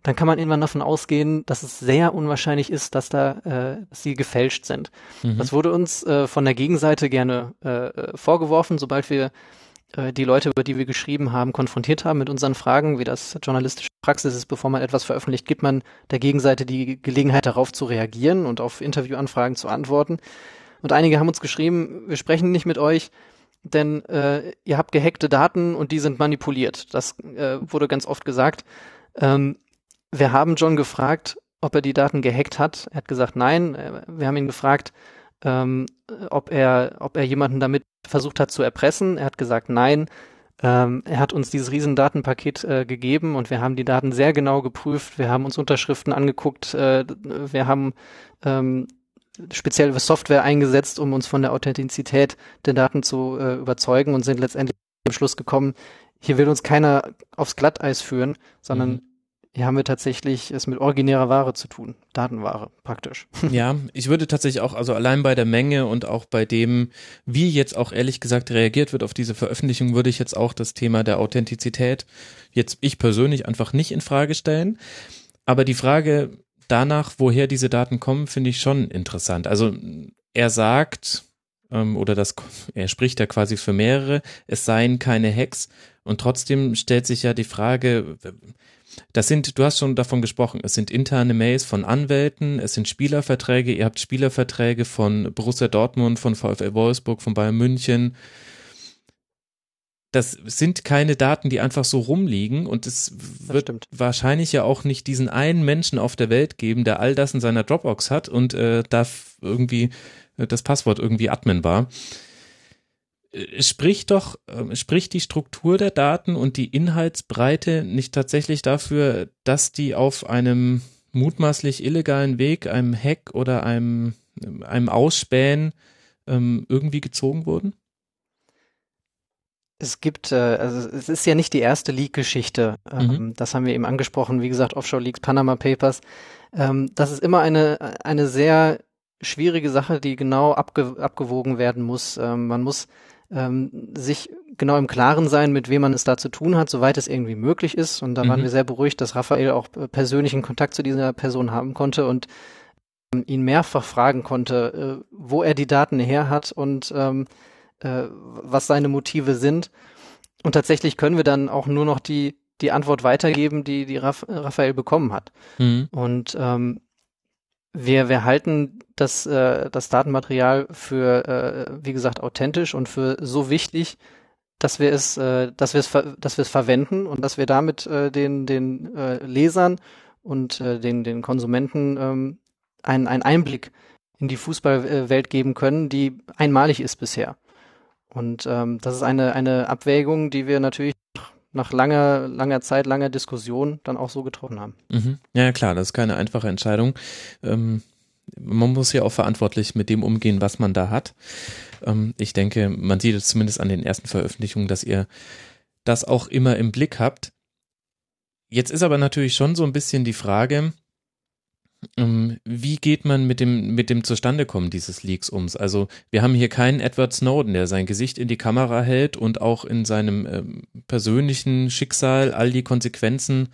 dann kann man irgendwann davon ausgehen, dass es sehr unwahrscheinlich ist, dass da äh, dass sie gefälscht sind. Mhm. Das wurde uns äh, von der Gegenseite gerne äh, vorgeworfen, sobald wir äh, die Leute, über die wir geschrieben haben, konfrontiert haben mit unseren Fragen, wie das journalistische Praxis ist, bevor man etwas veröffentlicht, gibt man der Gegenseite die Gelegenheit darauf zu reagieren und auf Interviewanfragen zu antworten. Und einige haben uns geschrieben, wir sprechen nicht mit euch, denn äh, ihr habt gehackte Daten und die sind manipuliert. Das äh, wurde ganz oft gesagt. Ähm, wir haben John gefragt, ob er die Daten gehackt hat. Er hat gesagt, nein. Wir haben ihn gefragt, ähm, ob er, ob er jemanden damit versucht hat zu erpressen. Er hat gesagt, nein. Ähm, er hat uns dieses riesen Datenpaket äh, gegeben und wir haben die Daten sehr genau geprüft. Wir haben uns Unterschriften angeguckt. Äh, wir haben ähm, spezielle Software eingesetzt, um uns von der Authentizität der Daten zu äh, überzeugen und sind letztendlich zum Schluss gekommen, hier will uns keiner aufs Glatteis führen, sondern mhm. Hier haben wir tatsächlich es mit originärer Ware zu tun, Datenware praktisch. Ja, ich würde tatsächlich auch, also allein bei der Menge und auch bei dem, wie jetzt auch ehrlich gesagt reagiert wird auf diese Veröffentlichung, würde ich jetzt auch das Thema der Authentizität jetzt ich persönlich einfach nicht in Frage stellen. Aber die Frage danach, woher diese Daten kommen, finde ich schon interessant. Also er sagt, ähm, oder das, er spricht ja quasi für mehrere, es seien keine Hacks. Und trotzdem stellt sich ja die Frage, das sind, du hast schon davon gesprochen, es sind interne Mails von Anwälten, es sind Spielerverträge, ihr habt Spielerverträge von Borussia Dortmund, von VfL Wolfsburg, von Bayern München. Das sind keine Daten, die einfach so rumliegen und es wird wahrscheinlich ja auch nicht diesen einen Menschen auf der Welt geben, der all das in seiner Dropbox hat und äh, da irgendwie äh, das Passwort irgendwie Admin war spricht doch, äh, spricht die Struktur der Daten und die Inhaltsbreite nicht tatsächlich dafür, dass die auf einem mutmaßlich illegalen Weg, einem Hack oder einem, einem Ausspähen ähm, irgendwie gezogen wurden? Es gibt, äh, also es ist ja nicht die erste Leak-Geschichte. Ähm, mhm. Das haben wir eben angesprochen. Wie gesagt, Offshore Leaks, Panama Papers. Ähm, das ist immer eine, eine sehr schwierige Sache, die genau abge abgewogen werden muss. Ähm, man muss ähm, sich genau im Klaren sein, mit wem man es da zu tun hat, soweit es irgendwie möglich ist. Und da mhm. waren wir sehr beruhigt, dass Raphael auch äh, persönlichen Kontakt zu dieser Person haben konnte und ähm, ihn mehrfach fragen konnte, äh, wo er die Daten her hat und ähm, äh, was seine Motive sind. Und tatsächlich können wir dann auch nur noch die, die Antwort weitergeben, die, die Raphael bekommen hat. Mhm. Und ähm, wir, wir halten das, äh, das Datenmaterial für, äh, wie gesagt, authentisch und für so wichtig, dass wir es, äh, dass wir es, dass wir es verwenden und dass wir damit äh, den, den äh, Lesern und äh, den, den Konsumenten ähm, einen, einen Einblick in die Fußballwelt geben können, die einmalig ist bisher. Und ähm, das ist eine, eine Abwägung, die wir natürlich nach langer, langer Zeit, langer Diskussion dann auch so getroffen haben. Mhm. Ja, klar, das ist keine einfache Entscheidung. Ähm, man muss ja auch verantwortlich mit dem umgehen, was man da hat. Ähm, ich denke, man sieht es zumindest an den ersten Veröffentlichungen, dass ihr das auch immer im Blick habt. Jetzt ist aber natürlich schon so ein bisschen die Frage, wie geht man mit dem, mit dem Zustandekommen dieses Leaks ums? Also wir haben hier keinen Edward Snowden, der sein Gesicht in die Kamera hält und auch in seinem ähm, persönlichen Schicksal all die Konsequenzen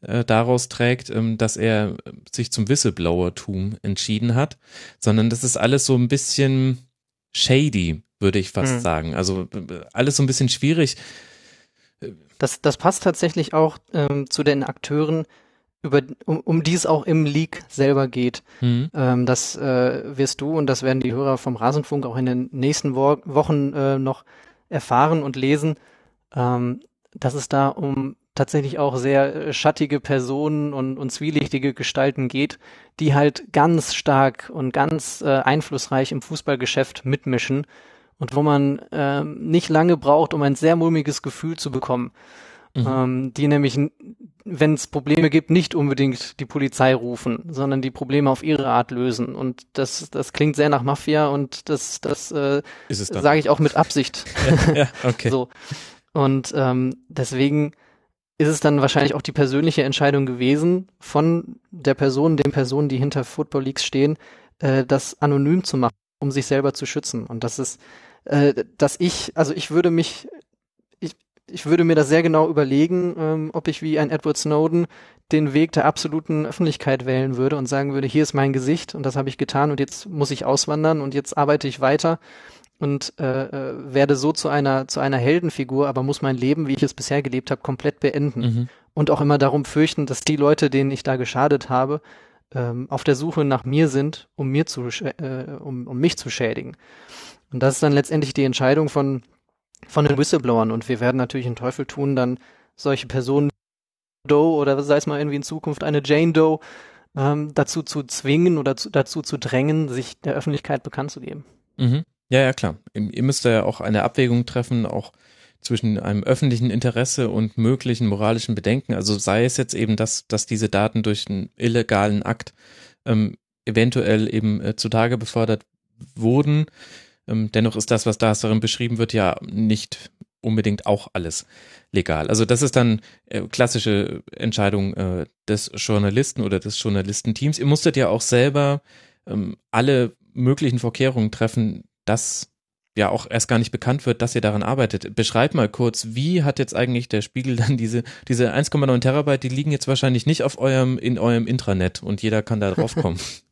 äh, daraus trägt, ähm, dass er sich zum Whistleblower-Tum entschieden hat, sondern das ist alles so ein bisschen shady, würde ich fast mhm. sagen. Also äh, alles so ein bisschen schwierig. Das, das passt tatsächlich auch ähm, zu den Akteuren, über, um, um die es auch im Leak selber geht. Mhm. Ähm, das äh, wirst du und das werden die Hörer vom Rasenfunk auch in den nächsten Wo Wochen äh, noch erfahren und lesen, ähm, dass es da um tatsächlich auch sehr äh, schattige Personen und, und zwielichtige Gestalten geht, die halt ganz stark und ganz äh, einflussreich im Fußballgeschäft mitmischen und wo man äh, nicht lange braucht, um ein sehr mulmiges Gefühl zu bekommen. Mhm. Ähm, die nämlich wenn es Probleme gibt, nicht unbedingt die Polizei rufen, sondern die Probleme auf ihre Art lösen. Und das, das klingt sehr nach Mafia und das, das äh, sage ich auch mit Absicht. ja, ja, okay. so. Und ähm, deswegen ist es dann wahrscheinlich auch die persönliche Entscheidung gewesen von der Person, den Personen, die hinter Football Leagues stehen, äh, das anonym zu machen, um sich selber zu schützen. Und das ist, äh, dass ich, also ich würde mich ich würde mir das sehr genau überlegen, ähm, ob ich wie ein Edward Snowden den Weg der absoluten Öffentlichkeit wählen würde und sagen würde, hier ist mein Gesicht und das habe ich getan und jetzt muss ich auswandern und jetzt arbeite ich weiter und äh, äh, werde so zu einer zu einer Heldenfigur, aber muss mein Leben, wie ich es bisher gelebt habe, komplett beenden mhm. und auch immer darum fürchten, dass die Leute, denen ich da geschadet habe, ähm, auf der Suche nach mir sind, um mir zu äh, um, um mich zu schädigen. Und das ist dann letztendlich die Entscheidung von von den Whistleblowern und wir werden natürlich einen Teufel tun, dann solche Personen Doe oder sei es mal irgendwie in Zukunft eine Jane Doe ähm, dazu zu zwingen oder zu, dazu zu drängen, sich der Öffentlichkeit bekannt zu geben. Mhm. Ja, ja, klar. Ihr müsst ja auch eine Abwägung treffen, auch zwischen einem öffentlichen Interesse und möglichen moralischen Bedenken. Also sei es jetzt eben, dass, dass diese Daten durch einen illegalen Akt ähm, eventuell eben äh, zutage befördert wurden, ähm, dennoch ist das, was da darin beschrieben wird, ja nicht unbedingt auch alles legal. Also das ist dann äh, klassische Entscheidung äh, des Journalisten oder des Journalistenteams. Ihr musstet ja auch selber ähm, alle möglichen Vorkehrungen treffen, dass ja auch erst gar nicht bekannt wird, dass ihr daran arbeitet. Beschreib mal kurz, wie hat jetzt eigentlich der Spiegel dann diese, diese 1,9 Terabyte, die liegen jetzt wahrscheinlich nicht auf eurem, in eurem Intranet und jeder kann da drauf kommen.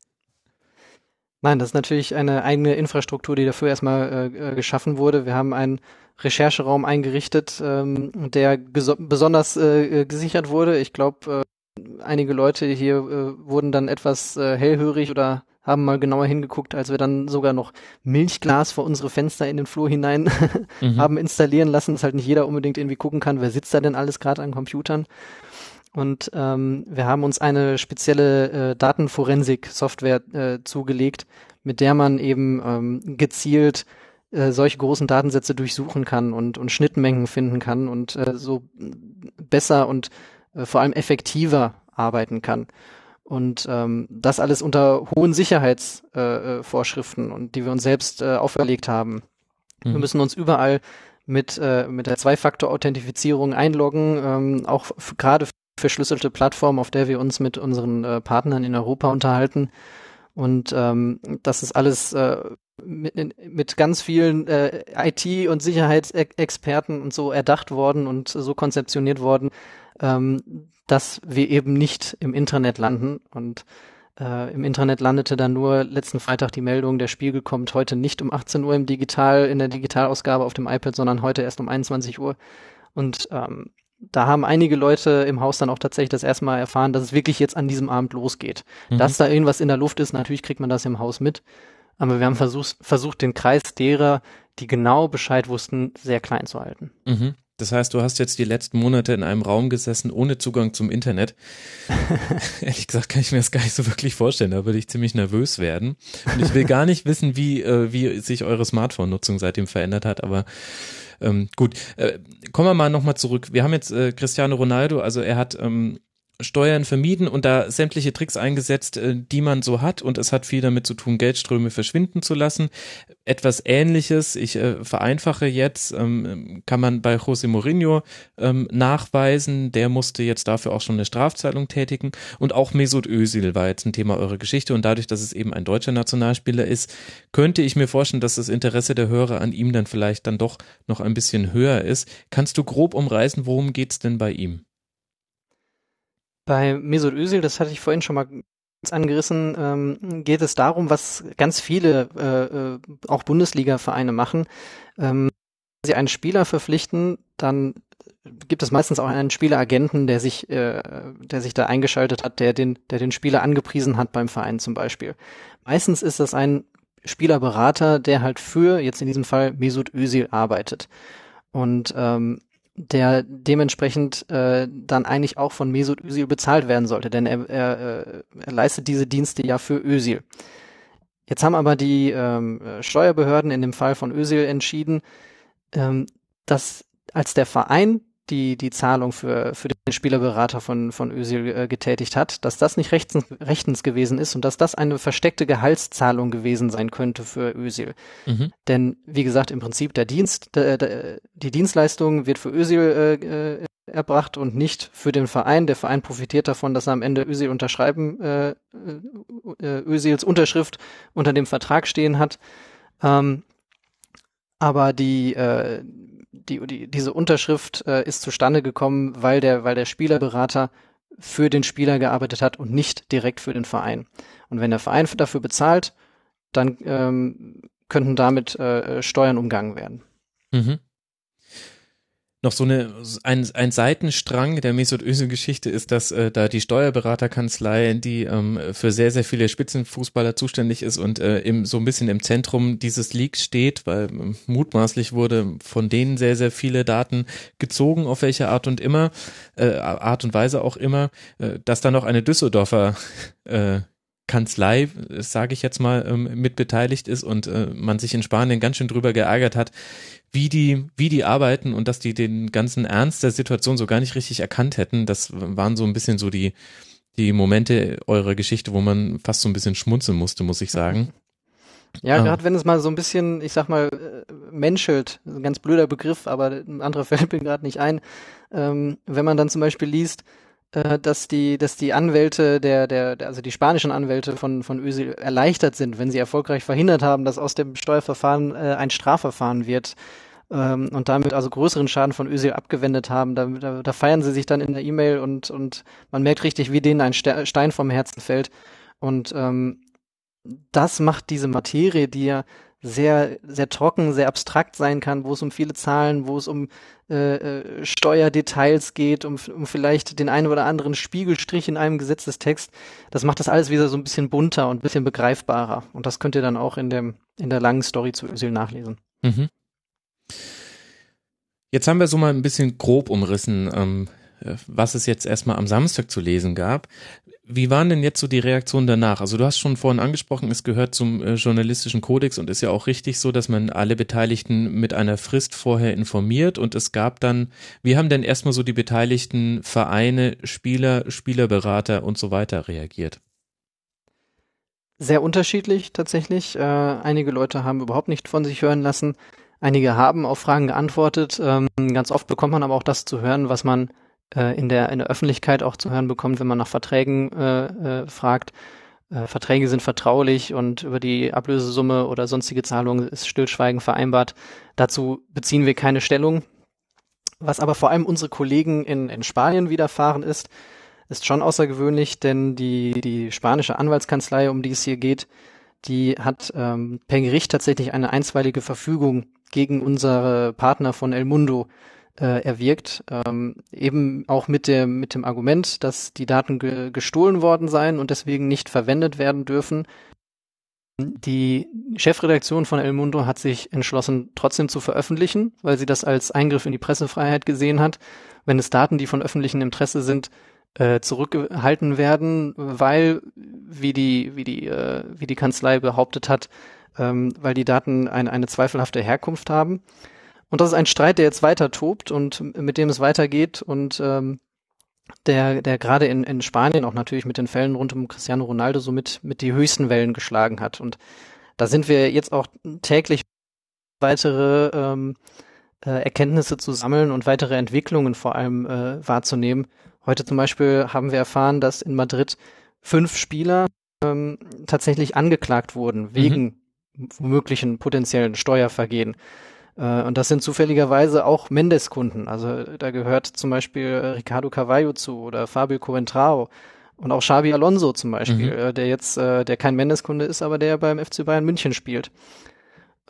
Nein, das ist natürlich eine eigene Infrastruktur, die dafür erstmal äh, äh, geschaffen wurde. Wir haben einen Rechercheraum eingerichtet, ähm, der besonders äh, gesichert wurde. Ich glaube, äh, einige Leute hier äh, wurden dann etwas äh, hellhörig oder haben mal genauer hingeguckt, als wir dann sogar noch Milchglas vor unsere Fenster in den Flur hinein mhm. haben installieren lassen, dass halt nicht jeder unbedingt irgendwie gucken kann, wer sitzt da denn alles gerade an Computern. Und ähm, wir haben uns eine spezielle äh, Datenforensik-Software äh, zugelegt, mit der man eben ähm, gezielt äh, solche großen Datensätze durchsuchen kann und, und Schnittmengen finden kann und äh, so besser und äh, vor allem effektiver arbeiten kann. Und ähm, das alles unter hohen Sicherheitsvorschriften äh, äh und die wir uns selbst äh, auferlegt haben. Mhm. Wir müssen uns überall mit, äh, mit der Zwei-Faktor-Authentifizierung einloggen, ähm, auch gerade verschlüsselte Plattform, auf der wir uns mit unseren äh, Partnern in Europa unterhalten. Und ähm, das ist alles äh, mit, mit ganz vielen äh, IT- und Sicherheitsexperten und so erdacht worden und so konzeptioniert worden, ähm, dass wir eben nicht im Internet landen. Und Äh, Im Internet landete dann nur letzten Freitag die Meldung, der Spiegel kommt heute nicht um 18 Uhr im Digital, in der Digitalausgabe auf dem iPad, sondern heute erst um 21 Uhr. Und ähm, da haben einige Leute im Haus dann auch tatsächlich das erste Mal erfahren, dass es wirklich jetzt an diesem Abend losgeht. Mhm. Dass da irgendwas in der Luft ist, natürlich kriegt man das im Haus mit. Aber wir haben versucht, versucht den Kreis derer, die genau Bescheid wussten, sehr klein zu halten. Mhm. Das heißt, du hast jetzt die letzten Monate in einem Raum gesessen ohne Zugang zum Internet. Ehrlich gesagt kann ich mir das gar nicht so wirklich vorstellen. Da würde ich ziemlich nervös werden. Und ich will gar nicht wissen, wie, äh, wie sich eure Smartphone-Nutzung seitdem verändert hat. Aber ähm, gut, äh, kommen wir mal nochmal zurück. Wir haben jetzt äh, Cristiano Ronaldo, also er hat ähm, Steuern vermieden und da sämtliche Tricks eingesetzt, äh, die man so hat. Und es hat viel damit zu tun, Geldströme verschwinden zu lassen. Etwas Ähnliches, ich äh, vereinfache jetzt, ähm, kann man bei José Mourinho ähm, nachweisen. Der musste jetzt dafür auch schon eine Strafzahlung tätigen. Und auch Mesut Özil war jetzt ein Thema eurer Geschichte. Und dadurch, dass es eben ein deutscher Nationalspieler ist, könnte ich mir vorstellen, dass das Interesse der Hörer an ihm dann vielleicht dann doch noch ein bisschen höher ist. Kannst du grob umreißen, worum geht's denn bei ihm? Bei Mesut Özil, das hatte ich vorhin schon mal angerissen, ähm, geht es darum, was ganz viele äh, äh, auch Bundesliga-Vereine machen. Ähm, wenn sie einen Spieler verpflichten, dann gibt es meistens auch einen Spieleragenten, der sich, äh, der sich da eingeschaltet hat, der den, der den Spieler angepriesen hat beim Verein zum Beispiel. Meistens ist das ein Spielerberater, der halt für, jetzt in diesem Fall, Mesut Özil arbeitet. Und ähm, der dementsprechend äh, dann eigentlich auch von Mesut Özil bezahlt werden sollte, denn er, er, äh, er leistet diese Dienste ja für Özil. Jetzt haben aber die ähm, Steuerbehörden in dem Fall von Özil entschieden, ähm, dass als der Verein die, die Zahlung für, für den Spielerberater von, von Özil äh, getätigt hat, dass das nicht rechtens, rechtens gewesen ist und dass das eine versteckte Gehaltszahlung gewesen sein könnte für Özil. Mhm. Denn, wie gesagt, im Prinzip der Dienst, der, der, die Dienstleistung wird für Özil äh, äh, erbracht und nicht für den Verein. Der Verein profitiert davon, dass er am Ende Özil unterschreiben, äh, äh, Özils Unterschrift unter dem Vertrag stehen hat. Ähm, aber die, äh, die, die, diese Unterschrift äh, ist zustande gekommen, weil der, weil der Spielerberater für den Spieler gearbeitet hat und nicht direkt für den Verein. Und wenn der Verein dafür bezahlt, dann ähm, könnten damit äh, Steuern umgangen werden. Mhm noch so eine ein, ein Seitenstrang der Mesut Özil Geschichte ist, dass äh, da die Steuerberaterkanzlei, die ähm, für sehr sehr viele Spitzenfußballer zuständig ist und äh, im so ein bisschen im Zentrum dieses Leaks steht, weil äh, mutmaßlich wurde von denen sehr sehr viele Daten gezogen, auf welche Art und immer äh, Art und Weise auch immer, äh, dass da noch eine Düsseldorfer äh, Kanzlei, sage ich jetzt mal, ähm, mit beteiligt ist und äh, man sich in Spanien ganz schön drüber geärgert hat, wie die, wie die arbeiten und dass die den ganzen Ernst der Situation so gar nicht richtig erkannt hätten. Das waren so ein bisschen so die, die Momente eurer Geschichte, wo man fast so ein bisschen schmunzeln musste, muss ich sagen. Ja, ah. gerade wenn es mal so ein bisschen, ich sag mal, äh, menschelt, ein ganz blöder Begriff, aber ein anderer fällt mir gerade nicht ein. Ähm, wenn man dann zum Beispiel liest, dass die, dass die Anwälte der, der, also die spanischen Anwälte von, von Özil erleichtert sind, wenn sie erfolgreich verhindert haben, dass aus dem Steuerverfahren äh, ein Strafverfahren wird ähm, und damit also größeren Schaden von Özil abgewendet haben. Da, da, da feiern sie sich dann in der E-Mail und, und man merkt richtig, wie denen ein Stein vom Herzen fällt. Und ähm, das macht diese Materie, die ja sehr, sehr trocken, sehr abstrakt sein kann, wo es um viele Zahlen, wo es um äh, äh, Steuerdetails geht, um, um vielleicht den einen oder anderen Spiegelstrich in einem Gesetzestext. Das macht das alles wieder so ein bisschen bunter und ein bisschen begreifbarer. Und das könnt ihr dann auch in dem, in der langen Story zu Özil nachlesen. Mhm. Jetzt haben wir so mal ein bisschen grob umrissen, ähm, was es jetzt erstmal am Samstag zu lesen gab. Wie waren denn jetzt so die Reaktionen danach? Also du hast schon vorhin angesprochen, es gehört zum äh, journalistischen Kodex und ist ja auch richtig so, dass man alle Beteiligten mit einer Frist vorher informiert und es gab dann, wie haben denn erstmal so die beteiligten Vereine, Spieler, Spielerberater und so weiter reagiert? Sehr unterschiedlich tatsächlich. Äh, einige Leute haben überhaupt nicht von sich hören lassen. Einige haben auf Fragen geantwortet. Ähm, ganz oft bekommt man aber auch das zu hören, was man äh, in, der, in der Öffentlichkeit auch zu hören bekommt, wenn man nach Verträgen äh, äh, fragt. Äh, Verträge sind vertraulich und über die Ablösesumme oder sonstige Zahlungen ist Stillschweigen vereinbart. Dazu beziehen wir keine Stellung. Was aber vor allem unsere Kollegen in, in Spanien widerfahren ist, ist schon außergewöhnlich, denn die, die spanische Anwaltskanzlei, um die es hier geht, die hat ähm, per Gericht tatsächlich eine einstweilige Verfügung gegen unsere Partner von El Mundo äh, erwirkt, ähm, eben auch mit dem, mit dem Argument, dass die Daten ge gestohlen worden seien und deswegen nicht verwendet werden dürfen. Die Chefredaktion von El Mundo hat sich entschlossen, trotzdem zu veröffentlichen, weil sie das als Eingriff in die Pressefreiheit gesehen hat. Wenn es Daten, die von öffentlichem Interesse sind, äh, zurückgehalten werden, weil, wie die, wie die, äh, wie die Kanzlei behauptet hat, ähm, weil die Daten eine, eine zweifelhafte Herkunft haben. Und das ist ein Streit, der jetzt weiter tobt und mit dem es weitergeht und ähm, der, der gerade in, in Spanien auch natürlich mit den Fällen rund um Cristiano Ronaldo so mit, mit die höchsten Wellen geschlagen hat. Und da sind wir jetzt auch täglich weitere ähm, äh, Erkenntnisse zu sammeln und weitere Entwicklungen vor allem äh, wahrzunehmen. Heute zum Beispiel haben wir erfahren, dass in Madrid fünf Spieler ähm, tatsächlich angeklagt wurden wegen mhm. möglichen potenziellen Steuervergehen. Äh, und das sind zufälligerweise auch Mendes-Kunden. Also da gehört zum Beispiel äh, Ricardo Carvalho zu oder Fabio Coentrao und auch Xabi Alonso zum Beispiel, mhm. äh, der jetzt, der kein Mendes-Kunde ist, aber der beim FC Bayern München spielt.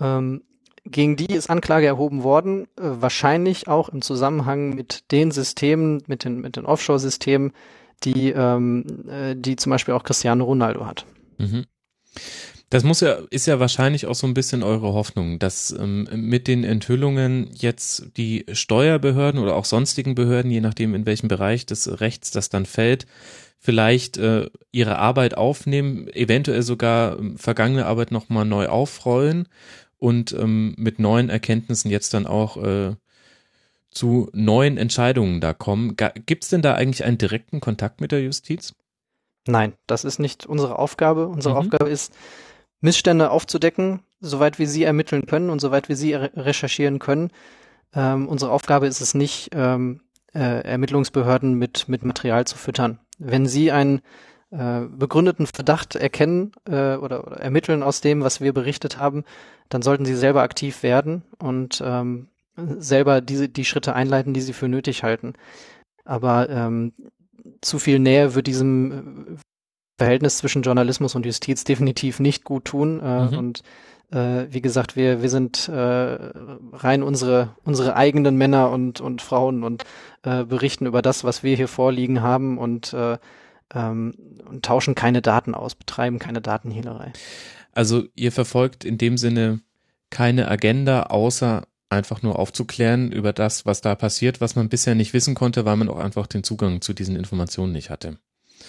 Ähm, gegen die ist Anklage erhoben worden, wahrscheinlich auch im Zusammenhang mit den Systemen, mit den, mit den Offshore-Systemen, die, ähm, äh, die zum Beispiel auch Cristiano Ronaldo hat. Mhm. Das muss ja, ist ja wahrscheinlich auch so ein bisschen eure Hoffnung, dass ähm, mit den Enthüllungen jetzt die Steuerbehörden oder auch sonstigen Behörden, je nachdem in welchem Bereich des Rechts das dann fällt, vielleicht äh, ihre Arbeit aufnehmen, eventuell sogar ähm, vergangene Arbeit nochmal neu aufrollen und ähm, mit neuen Erkenntnissen jetzt dann auch äh, zu neuen Entscheidungen da kommen. Gibt es denn da eigentlich einen direkten Kontakt mit der Justiz? Nein, das ist nicht unsere Aufgabe. Unsere mhm. Aufgabe ist, Missstände aufzudecken, soweit wir sie ermitteln können und soweit wir sie recherchieren können. Ähm, unsere Aufgabe ist es nicht, ähm, äh, Ermittlungsbehörden mit, mit Material zu füttern. Wenn sie einen äh, begründeten Verdacht erkennen äh, oder, oder ermitteln aus dem, was wir berichtet haben, dann sollten sie selber aktiv werden und ähm, selber diese die Schritte einleiten, die sie für nötig halten. Aber ähm, zu viel Nähe wird diesem Verhältnis zwischen Journalismus und Justiz definitiv nicht gut tun. Äh, mhm. Und äh, wie gesagt, wir, wir sind äh, rein unsere, unsere eigenen Männer und, und Frauen und äh, berichten über das, was wir hier vorliegen haben und, äh, ähm, und tauschen keine Daten aus, betreiben keine Datenhehlerei. Also ihr verfolgt in dem Sinne keine Agenda, außer einfach nur aufzuklären über das, was da passiert, was man bisher nicht wissen konnte, weil man auch einfach den Zugang zu diesen Informationen nicht hatte.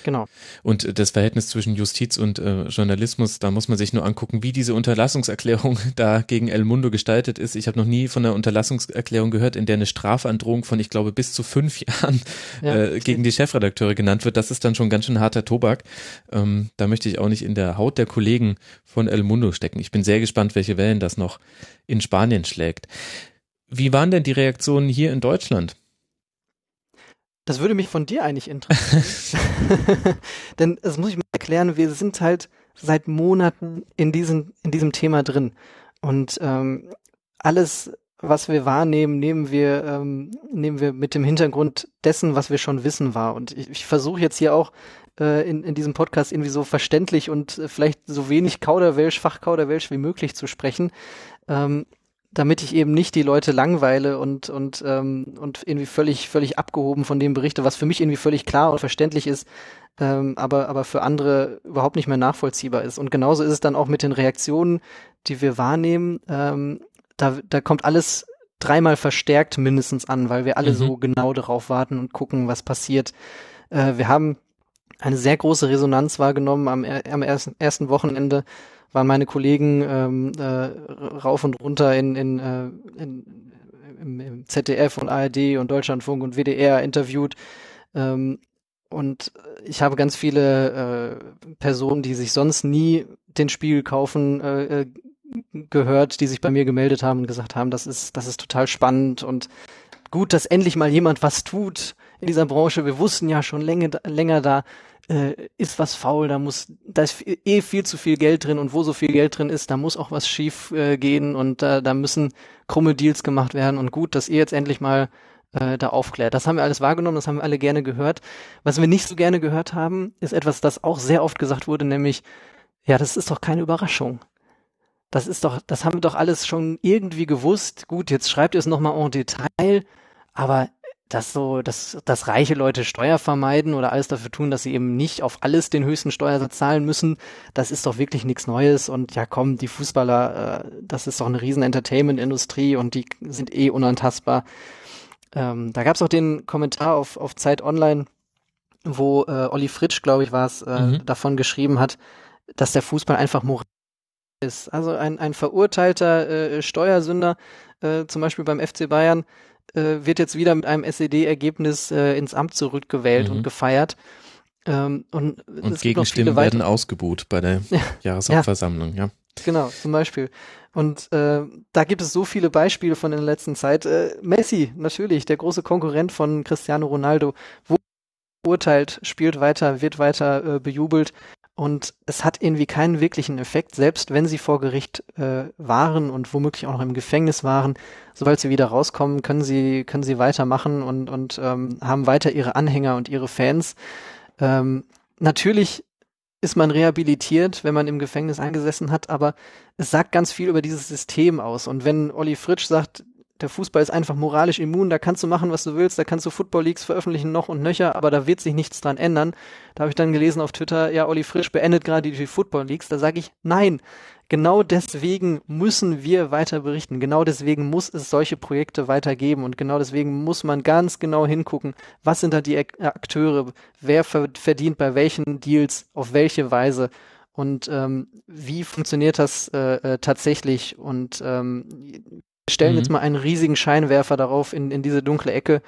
Genau. Und das Verhältnis zwischen Justiz und äh, Journalismus, da muss man sich nur angucken, wie diese Unterlassungserklärung da gegen El Mundo gestaltet ist. Ich habe noch nie von einer Unterlassungserklärung gehört, in der eine Strafandrohung von, ich glaube, bis zu fünf Jahren ja. äh, gegen die Chefredakteure genannt wird. Das ist dann schon ganz schön harter Tobak. Ähm, da möchte ich auch nicht in der Haut der Kollegen von El Mundo stecken. Ich bin sehr gespannt, welche Wellen das noch in Spanien schlägt. Wie waren denn die Reaktionen hier in Deutschland? Das würde mich von dir eigentlich interessieren. Denn das muss ich mal erklären, wir sind halt seit Monaten in diesem, in diesem Thema drin. Und ähm, alles, was wir wahrnehmen, nehmen wir, ähm, nehmen wir mit dem Hintergrund dessen, was wir schon wissen war. Und ich, ich versuche jetzt hier auch äh, in, in diesem Podcast irgendwie so verständlich und äh, vielleicht so wenig Kauderwelsch, Fachkauderwelsch wie möglich zu sprechen. Ähm, damit ich eben nicht die Leute langweile und und ähm, und irgendwie völlig völlig abgehoben von dem berichte, was für mich irgendwie völlig klar und verständlich ist, ähm, aber aber für andere überhaupt nicht mehr nachvollziehbar ist. Und genauso ist es dann auch mit den Reaktionen, die wir wahrnehmen. Ähm, da da kommt alles dreimal verstärkt mindestens an, weil wir alle mhm. so genau darauf warten und gucken, was passiert. Äh, wir haben eine sehr große Resonanz wahrgenommen am, am ersten, ersten Wochenende waren meine Kollegen ähm, äh, rauf und runter in, in, äh, in im, im ZDF und ARD und Deutschlandfunk und WDR interviewt. Ähm, und ich habe ganz viele äh, Personen, die sich sonst nie den Spiegel kaufen, äh, äh, gehört, die sich bei mir gemeldet haben und gesagt haben, das ist, das ist total spannend und gut, dass endlich mal jemand was tut in dieser Branche. Wir wussten ja schon länger, länger da, äh, ist was faul, da muss, da ist eh viel zu viel Geld drin und wo so viel Geld drin ist, da muss auch was schief äh, gehen und äh, da müssen krumme Deals gemacht werden und gut, dass ihr jetzt endlich mal äh, da aufklärt. Das haben wir alles wahrgenommen, das haben wir alle gerne gehört. Was wir nicht so gerne gehört haben, ist etwas, das auch sehr oft gesagt wurde, nämlich, ja, das ist doch keine Überraschung. Das ist doch, das haben wir doch alles schon irgendwie gewusst. Gut, jetzt schreibt ihr es nochmal en Detail, aber dass so, dass, dass reiche Leute Steuer vermeiden oder alles dafür tun, dass sie eben nicht auf alles den höchsten Steuersatz zahlen müssen, das ist doch wirklich nichts Neues. Und ja, komm, die Fußballer, äh, das ist doch eine riesen Entertainment-Industrie und die sind eh unantastbar. Ähm, da gab es auch den Kommentar auf, auf Zeit Online, wo äh, Olli Fritsch, glaube ich, war es, äh, mhm. davon geschrieben hat, dass der Fußball einfach moral ist. Also ein, ein verurteilter äh, Steuersünder, äh, zum Beispiel beim FC Bayern, äh, wird jetzt wieder mit einem SED-Ergebnis äh, ins Amt zurückgewählt mhm. und gefeiert. Ähm, und und Gegenstimmen werden ausgebuht bei der ja, Jahreshauptversammlung, ja. ja. Genau, zum Beispiel. Und äh, da gibt es so viele Beispiele von in der letzten Zeit. Äh, Messi, natürlich, der große Konkurrent von Cristiano Ronaldo, wo urteilt, spielt weiter, wird weiter äh, bejubelt. Und es hat irgendwie keinen wirklichen Effekt, selbst wenn sie vor Gericht äh, waren und womöglich auch noch im Gefängnis waren. Sobald sie wieder rauskommen, können sie, können sie weitermachen und, und ähm, haben weiter ihre Anhänger und ihre Fans. Ähm, natürlich ist man rehabilitiert, wenn man im Gefängnis eingesessen hat, aber es sagt ganz viel über dieses System aus. Und wenn Olli Fritsch sagt, der Fußball ist einfach moralisch immun, da kannst du machen, was du willst, da kannst du Football Leagues veröffentlichen noch und nöcher, aber da wird sich nichts dran ändern. Da habe ich dann gelesen auf Twitter, ja, Olli Frisch beendet gerade die Football Leagues. Da sage ich, nein, genau deswegen müssen wir weiter berichten. Genau deswegen muss es solche Projekte weitergeben und genau deswegen muss man ganz genau hingucken, was sind da die Akteure, wer verdient bei welchen Deals, auf welche Weise und ähm, wie funktioniert das äh, äh, tatsächlich und ähm, stellen mhm. jetzt mal einen riesigen Scheinwerfer darauf in, in diese dunkle Ecke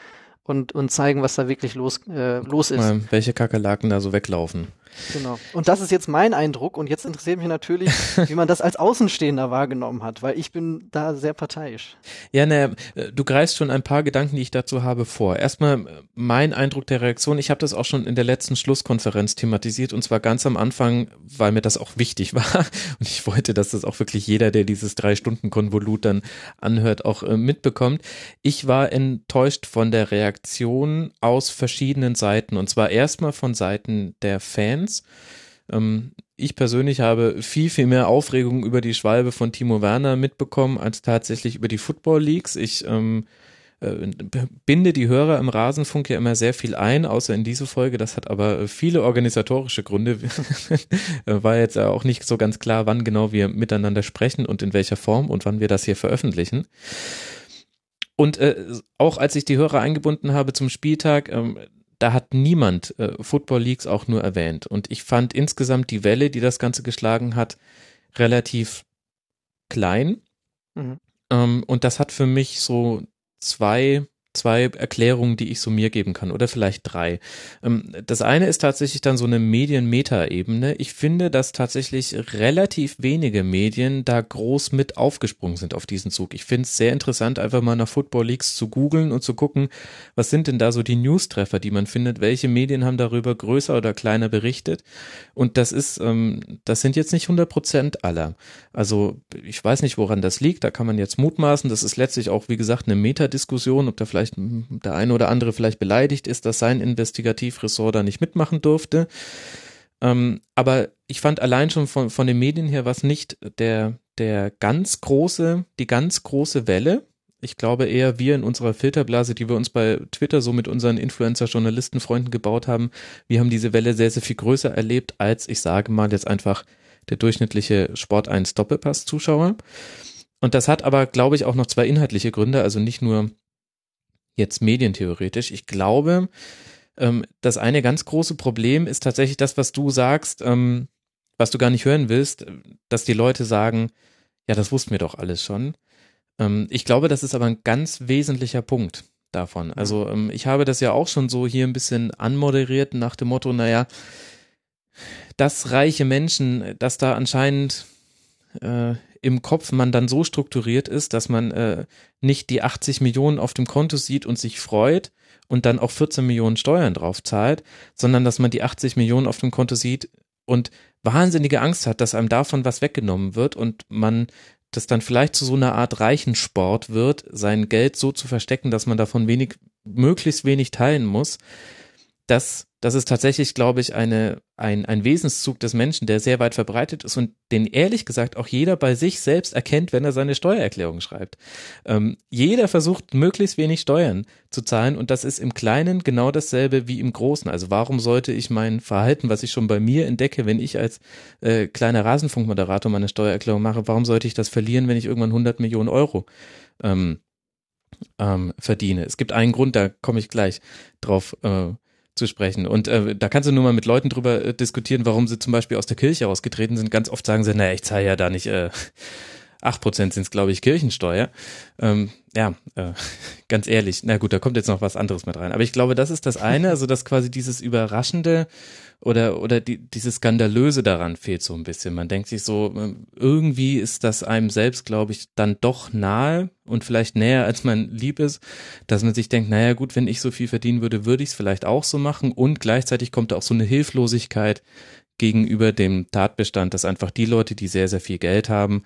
und, und zeigen, was da wirklich los, äh, los ist. Mal, welche Kakerlaken da so weglaufen. Genau. Und das ist jetzt mein Eindruck und jetzt interessiert mich natürlich, wie man das als Außenstehender wahrgenommen hat, weil ich bin da sehr parteiisch. Ja, ne, du greifst schon ein paar Gedanken, die ich dazu habe, vor. Erstmal mein Eindruck der Reaktion. Ich habe das auch schon in der letzten Schlusskonferenz thematisiert und zwar ganz am Anfang, weil mir das auch wichtig war und ich wollte, dass das auch wirklich jeder, der dieses drei Stunden Konvolut dann anhört, auch äh, mitbekommt. Ich war enttäuscht von der Reaktion aus verschiedenen Seiten und zwar erstmal von Seiten der Fans Fans. Ähm, ich persönlich habe viel, viel mehr Aufregung über die Schwalbe von Timo Werner mitbekommen, als tatsächlich über die Football Leagues. Ich ähm, äh, binde die Hörer im Rasenfunk ja immer sehr viel ein, außer in diese Folge. Das hat aber viele organisatorische Gründe. War jetzt auch nicht so ganz klar, wann genau wir miteinander sprechen und in welcher Form und wann wir das hier veröffentlichen. Und äh, auch als ich die Hörer eingebunden habe zum Spieltag, ähm, da hat niemand äh, Football Leagues auch nur erwähnt. Und ich fand insgesamt die Welle, die das Ganze geschlagen hat, relativ klein. Mhm. Ähm, und das hat für mich so zwei zwei Erklärungen, die ich so mir geben kann oder vielleicht drei. Ähm, das eine ist tatsächlich dann so eine Medien-Meta-Ebene. Ich finde, dass tatsächlich relativ wenige Medien da groß mit aufgesprungen sind auf diesen Zug. Ich finde es sehr interessant, einfach mal nach Football Leagues zu googeln und zu gucken, was sind denn da so die News-Treffer, die man findet, welche Medien haben darüber größer oder kleiner berichtet. Und das ist, ähm, das sind jetzt nicht 100 Prozent aller. Also ich weiß nicht, woran das liegt. Da kann man jetzt mutmaßen. Das ist letztlich auch, wie gesagt, eine Metadiskussion, ob da vielleicht vielleicht der eine oder andere vielleicht beleidigt ist, dass sein Investigativressort da nicht mitmachen durfte. Ähm, aber ich fand allein schon von, von den Medien her was nicht der, der ganz große, die ganz große Welle. Ich glaube eher wir in unserer Filterblase, die wir uns bei Twitter so mit unseren Influencer-Journalisten-Freunden gebaut haben, wir haben diese Welle sehr, sehr viel größer erlebt als, ich sage mal jetzt einfach, der durchschnittliche Sport 1 Doppelpass-Zuschauer. Und das hat aber, glaube ich, auch noch zwei inhaltliche Gründe, also nicht nur jetzt medientheoretisch. Ich glaube, ähm, das eine ganz große Problem ist tatsächlich das, was du sagst, ähm, was du gar nicht hören willst, dass die Leute sagen, ja, das wussten wir doch alles schon. Ähm, ich glaube, das ist aber ein ganz wesentlicher Punkt davon. Also ähm, ich habe das ja auch schon so hier ein bisschen anmoderiert nach dem Motto, naja, dass reiche Menschen, dass da anscheinend äh, im Kopf man dann so strukturiert ist, dass man äh, nicht die 80 Millionen auf dem Konto sieht und sich freut und dann auch 14 Millionen Steuern drauf zahlt, sondern dass man die 80 Millionen auf dem Konto sieht und wahnsinnige Angst hat, dass einem davon was weggenommen wird und man das dann vielleicht zu so einer Art Reichensport wird, sein Geld so zu verstecken, dass man davon wenig möglichst wenig teilen muss, das, das ist tatsächlich, glaube ich, eine, ein, ein Wesenszug des Menschen, der sehr weit verbreitet ist und den ehrlich gesagt auch jeder bei sich selbst erkennt, wenn er seine Steuererklärung schreibt. Ähm, jeder versucht, möglichst wenig Steuern zu zahlen und das ist im Kleinen genau dasselbe wie im Großen. Also warum sollte ich mein Verhalten, was ich schon bei mir entdecke, wenn ich als äh, kleiner Rasenfunkmoderator meine Steuererklärung mache, warum sollte ich das verlieren, wenn ich irgendwann 100 Millionen Euro ähm, ähm, verdiene? Es gibt einen Grund, da komme ich gleich drauf äh, zu sprechen. Und äh, da kannst du nur mal mit Leuten drüber äh, diskutieren, warum sie zum Beispiel aus der Kirche ausgetreten sind. Ganz oft sagen sie, naja, ich zahle ja da nicht äh, 8% sind es, glaube ich, Kirchensteuer. Ähm, ja, äh, ganz ehrlich, na gut, da kommt jetzt noch was anderes mit rein. Aber ich glaube, das ist das eine, also dass quasi dieses Überraschende oder, oder die, dieses Skandalöse daran fehlt so ein bisschen. Man denkt sich so, ähm, irgendwie ist das einem selbst, glaube ich, dann doch nahe und vielleicht näher, als man lieb ist, dass man sich denkt, naja gut, wenn ich so viel verdienen würde, würde ich es vielleicht auch so machen und gleichzeitig kommt auch so eine Hilflosigkeit gegenüber dem Tatbestand, dass einfach die Leute, die sehr, sehr viel Geld haben,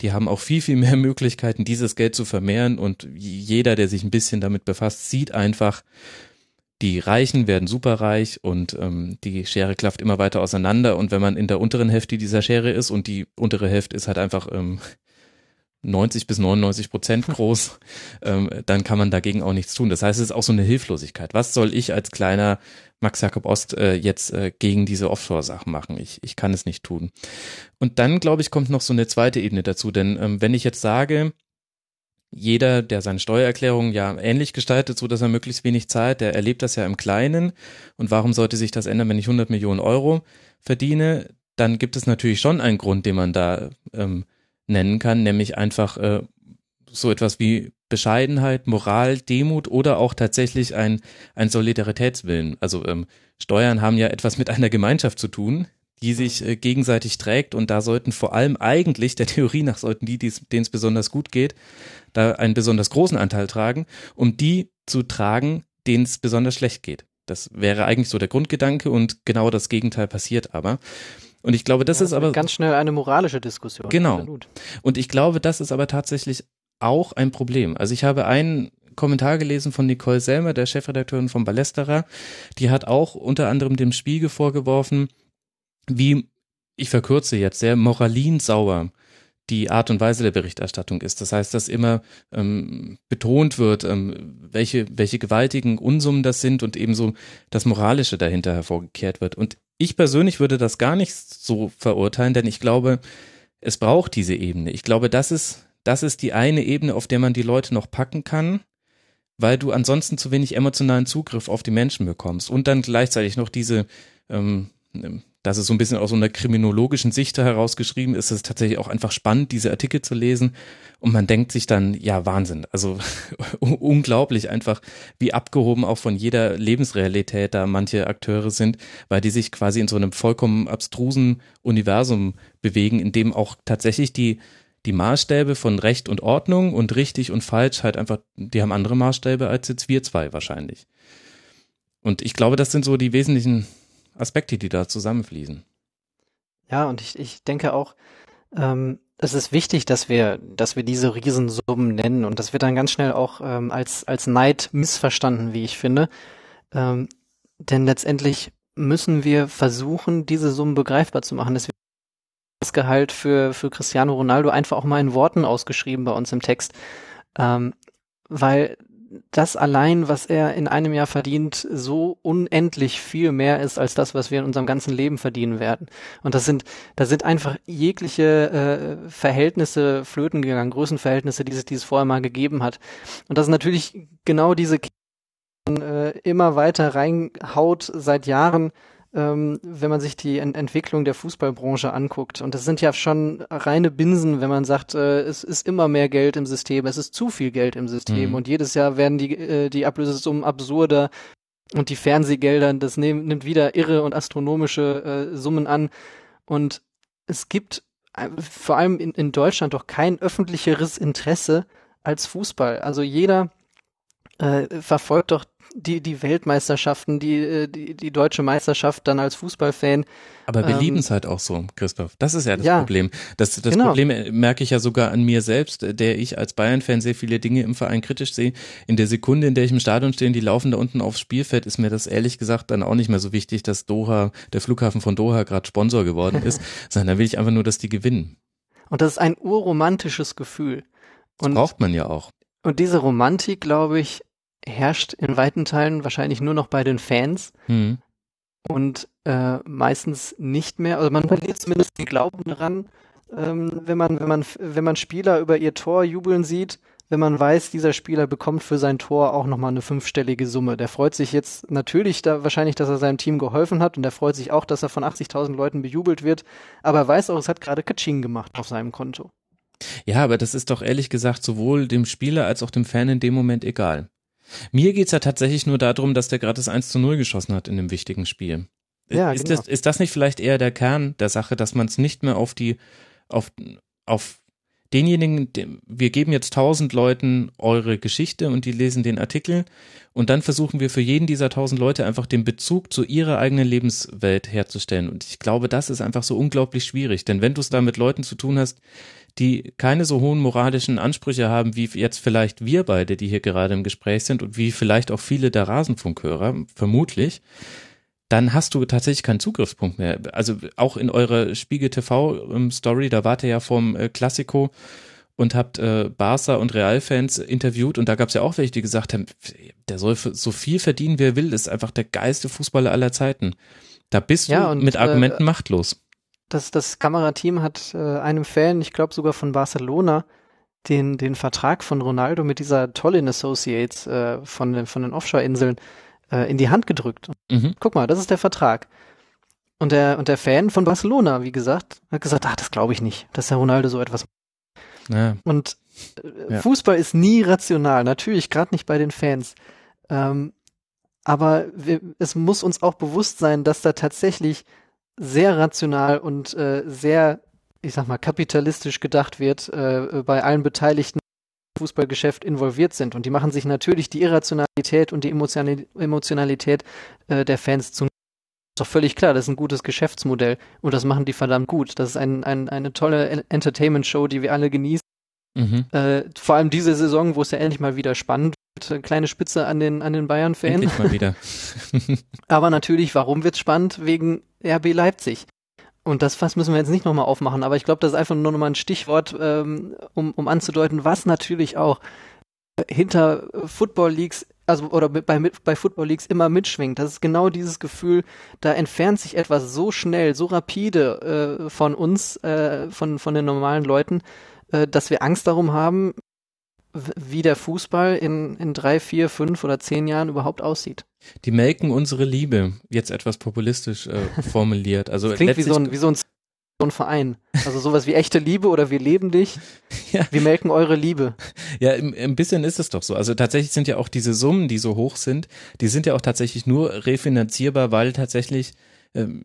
die haben auch viel, viel mehr Möglichkeiten, dieses Geld zu vermehren und jeder, der sich ein bisschen damit befasst, sieht einfach, die Reichen werden superreich und ähm, die Schere klafft immer weiter auseinander und wenn man in der unteren Hälfte dieser Schere ist und die untere Hälfte ist halt einfach ähm, 90 bis 99 Prozent groß, ähm, dann kann man dagegen auch nichts tun. Das heißt, es ist auch so eine Hilflosigkeit. Was soll ich als kleiner Max Jakob Ost äh, jetzt äh, gegen diese Offshore-Sachen machen? Ich, ich kann es nicht tun. Und dann, glaube ich, kommt noch so eine zweite Ebene dazu. Denn ähm, wenn ich jetzt sage, jeder, der seine Steuererklärung ja ähnlich gestaltet, so dass er möglichst wenig zahlt, der erlebt das ja im Kleinen. Und warum sollte sich das ändern, wenn ich 100 Millionen Euro verdiene? Dann gibt es natürlich schon einen Grund, den man da ähm, nennen kann, nämlich einfach äh, so etwas wie Bescheidenheit, Moral, Demut oder auch tatsächlich ein, ein Solidaritätswillen. Also ähm, Steuern haben ja etwas mit einer Gemeinschaft zu tun, die sich äh, gegenseitig trägt und da sollten vor allem eigentlich, der Theorie nach, sollten die, denen es besonders gut geht, da einen besonders großen Anteil tragen, um die zu tragen, denen es besonders schlecht geht. Das wäre eigentlich so der Grundgedanke und genau das Gegenteil passiert aber. Und ich glaube, das ja, ist aber ganz schnell eine moralische Diskussion. Genau. Absolut. Und ich glaube, das ist aber tatsächlich auch ein Problem. Also ich habe einen Kommentar gelesen von Nicole Selmer, der Chefredakteurin von Ballesterer. Die hat auch unter anderem dem Spiegel vorgeworfen, wie, ich verkürze jetzt sehr, moralinsauer die Art und Weise der Berichterstattung ist. Das heißt, dass immer ähm, betont wird, ähm, welche, welche gewaltigen Unsummen das sind und ebenso das Moralische dahinter hervorgekehrt wird. Und ich persönlich würde das gar nicht so verurteilen, denn ich glaube, es braucht diese Ebene. Ich glaube, das ist, das ist die eine Ebene, auf der man die Leute noch packen kann, weil du ansonsten zu wenig emotionalen Zugriff auf die Menschen bekommst und dann gleichzeitig noch diese ähm, dass es so ein bisschen aus so einer kriminologischen Sicht herausgeschrieben ist, ist es tatsächlich auch einfach spannend, diese Artikel zu lesen. Und man denkt sich dann, ja, Wahnsinn. Also unglaublich einfach, wie abgehoben auch von jeder Lebensrealität da manche Akteure sind, weil die sich quasi in so einem vollkommen abstrusen Universum bewegen, in dem auch tatsächlich die, die Maßstäbe von Recht und Ordnung und richtig und falsch halt einfach, die haben andere Maßstäbe als jetzt wir zwei wahrscheinlich. Und ich glaube, das sind so die wesentlichen Aspekte, die da zusammenfließen. Ja, und ich, ich denke auch, ähm, es ist wichtig, dass wir, dass wir diese Riesensummen nennen und das wird dann ganz schnell auch ähm, als, als Neid missverstanden, wie ich finde. Ähm, denn letztendlich müssen wir versuchen, diese Summen begreifbar zu machen. Deswegen das Gehalt für, für Cristiano Ronaldo einfach auch mal in Worten ausgeschrieben bei uns im Text. Ähm, weil das allein, was er in einem Jahr verdient, so unendlich viel mehr ist als das, was wir in unserem ganzen Leben verdienen werden. Und das sind, da sind einfach jegliche äh, Verhältnisse flöten gegangen, Größenverhältnisse, die es dieses vorher mal gegeben hat. Und das ist natürlich genau diese äh, immer weiter reinhaut seit Jahren ähm, wenn man sich die Ent Entwicklung der Fußballbranche anguckt. Und das sind ja schon reine Binsen, wenn man sagt, äh, es ist immer mehr Geld im System, es ist zu viel Geld im System. Mhm. Und jedes Jahr werden die, äh, die Ablösesummen absurder und die Fernsehgelder, das nehm, nimmt wieder irre und astronomische äh, Summen an. Und es gibt äh, vor allem in, in Deutschland doch kein öffentlicheres Interesse als Fußball. Also jeder äh, verfolgt doch die, die Weltmeisterschaften, die, äh, die, die deutsche Meisterschaft dann als Fußballfan. Aber wir ähm, lieben es halt auch so, Christoph. Das ist ja das ja, Problem. Das, das genau. Problem merke ich ja sogar an mir selbst, der ich als Bayern-Fan sehr viele Dinge im Verein kritisch sehe. In der Sekunde, in der ich im Stadion stehe, die laufen da unten aufs Spielfeld, ist mir das ehrlich gesagt dann auch nicht mehr so wichtig, dass Doha, der Flughafen von Doha gerade Sponsor geworden ist, sondern da will ich einfach nur, dass die gewinnen. Und das ist ein urromantisches Gefühl. Und, das braucht man ja auch. Und diese Romantik, glaube ich, herrscht in weiten Teilen wahrscheinlich nur noch bei den Fans mhm. und äh, meistens nicht mehr. Also man verliert zumindest den Glauben daran, ähm, wenn man wenn man wenn man Spieler über ihr Tor jubeln sieht, wenn man weiß, dieser Spieler bekommt für sein Tor auch nochmal eine fünfstellige Summe. Der freut sich jetzt natürlich da wahrscheinlich, dass er seinem Team geholfen hat und der freut sich auch, dass er von 80.000 Leuten bejubelt wird, aber er weiß auch, es hat gerade Katsching gemacht auf seinem Konto. Ja, aber das ist doch ehrlich gesagt sowohl dem Spieler als auch dem Fan in dem Moment egal. Mir geht's ja tatsächlich nur darum, dass der gerade das 1 zu 0 geschossen hat in einem wichtigen Spiel. Ja, ist, genau. das, ist das nicht vielleicht eher der Kern der Sache, dass man es nicht mehr auf die, auf, auf denjenigen, wir geben jetzt tausend Leuten eure Geschichte und die lesen den Artikel und dann versuchen wir für jeden dieser tausend Leute einfach den Bezug zu ihrer eigenen Lebenswelt herzustellen. Und ich glaube, das ist einfach so unglaublich schwierig, denn wenn du es da mit Leuten zu tun hast, die keine so hohen moralischen Ansprüche haben, wie jetzt vielleicht wir beide, die hier gerade im Gespräch sind und wie vielleicht auch viele der Rasenfunkhörer, vermutlich, dann hast du tatsächlich keinen Zugriffspunkt mehr. Also auch in eurer Spiegel TV ähm, Story, da wart ihr ja vom äh, Klassiko und habt äh, Barca und Real-Fans interviewt und da gab es ja auch welche, die gesagt haben, der soll so viel verdienen, wie er will, ist einfach der geilste Fußballer aller Zeiten. Da bist ja, du und, mit Argumenten äh, machtlos das, das Kamerateam hat äh, einem Fan, ich glaube sogar von Barcelona, den, den Vertrag von Ronaldo mit dieser Tollin Associates äh, von, den, von den Offshore-Inseln äh, in die Hand gedrückt. Mhm. Guck mal, das ist der Vertrag. Und der, und der Fan von Barcelona, wie gesagt, hat gesagt, ah, das glaube ich nicht, dass der Ronaldo so etwas macht. Ja. Und äh, ja. Fußball ist nie rational, natürlich, gerade nicht bei den Fans. Ähm, aber wir, es muss uns auch bewusst sein, dass da tatsächlich sehr rational und äh, sehr, ich sag mal, kapitalistisch gedacht wird, äh, bei allen Beteiligten im Fußballgeschäft involviert sind. Und die machen sich natürlich die Irrationalität und die Emotionalität äh, der Fans zu. Ist doch völlig klar, das ist ein gutes Geschäftsmodell und das machen die verdammt gut. Das ist ein, ein, eine tolle Entertainment-Show, die wir alle genießen. Mhm. Äh, vor allem diese Saison, wo es ja endlich mal wieder spannend wird. Kleine Spitze an den, an den Bayern-Fans. Endlich mal wieder. Aber natürlich, warum wird's spannend? Wegen RB Leipzig. Und das Fass müssen wir jetzt nicht nochmal aufmachen, aber ich glaube, das ist einfach nur nochmal ein Stichwort, ähm, um, um anzudeuten, was natürlich auch hinter Football Leagues, also oder bei, bei Football Leagues immer mitschwingt. Das ist genau dieses Gefühl, da entfernt sich etwas so schnell, so rapide äh, von uns, äh, von, von den normalen Leuten, äh, dass wir Angst darum haben, wie der Fußball in, in drei, vier, fünf oder zehn Jahren überhaupt aussieht. Die melken unsere Liebe, jetzt etwas populistisch äh, formuliert. Also das klingt wie so, ein, wie so ein so ein Verein. Also sowas wie echte Liebe oder wir leben dich. Ja. Wir melken eure Liebe. Ja, ein bisschen ist es doch so. Also tatsächlich sind ja auch diese Summen, die so hoch sind, die sind ja auch tatsächlich nur refinanzierbar, weil tatsächlich ähm,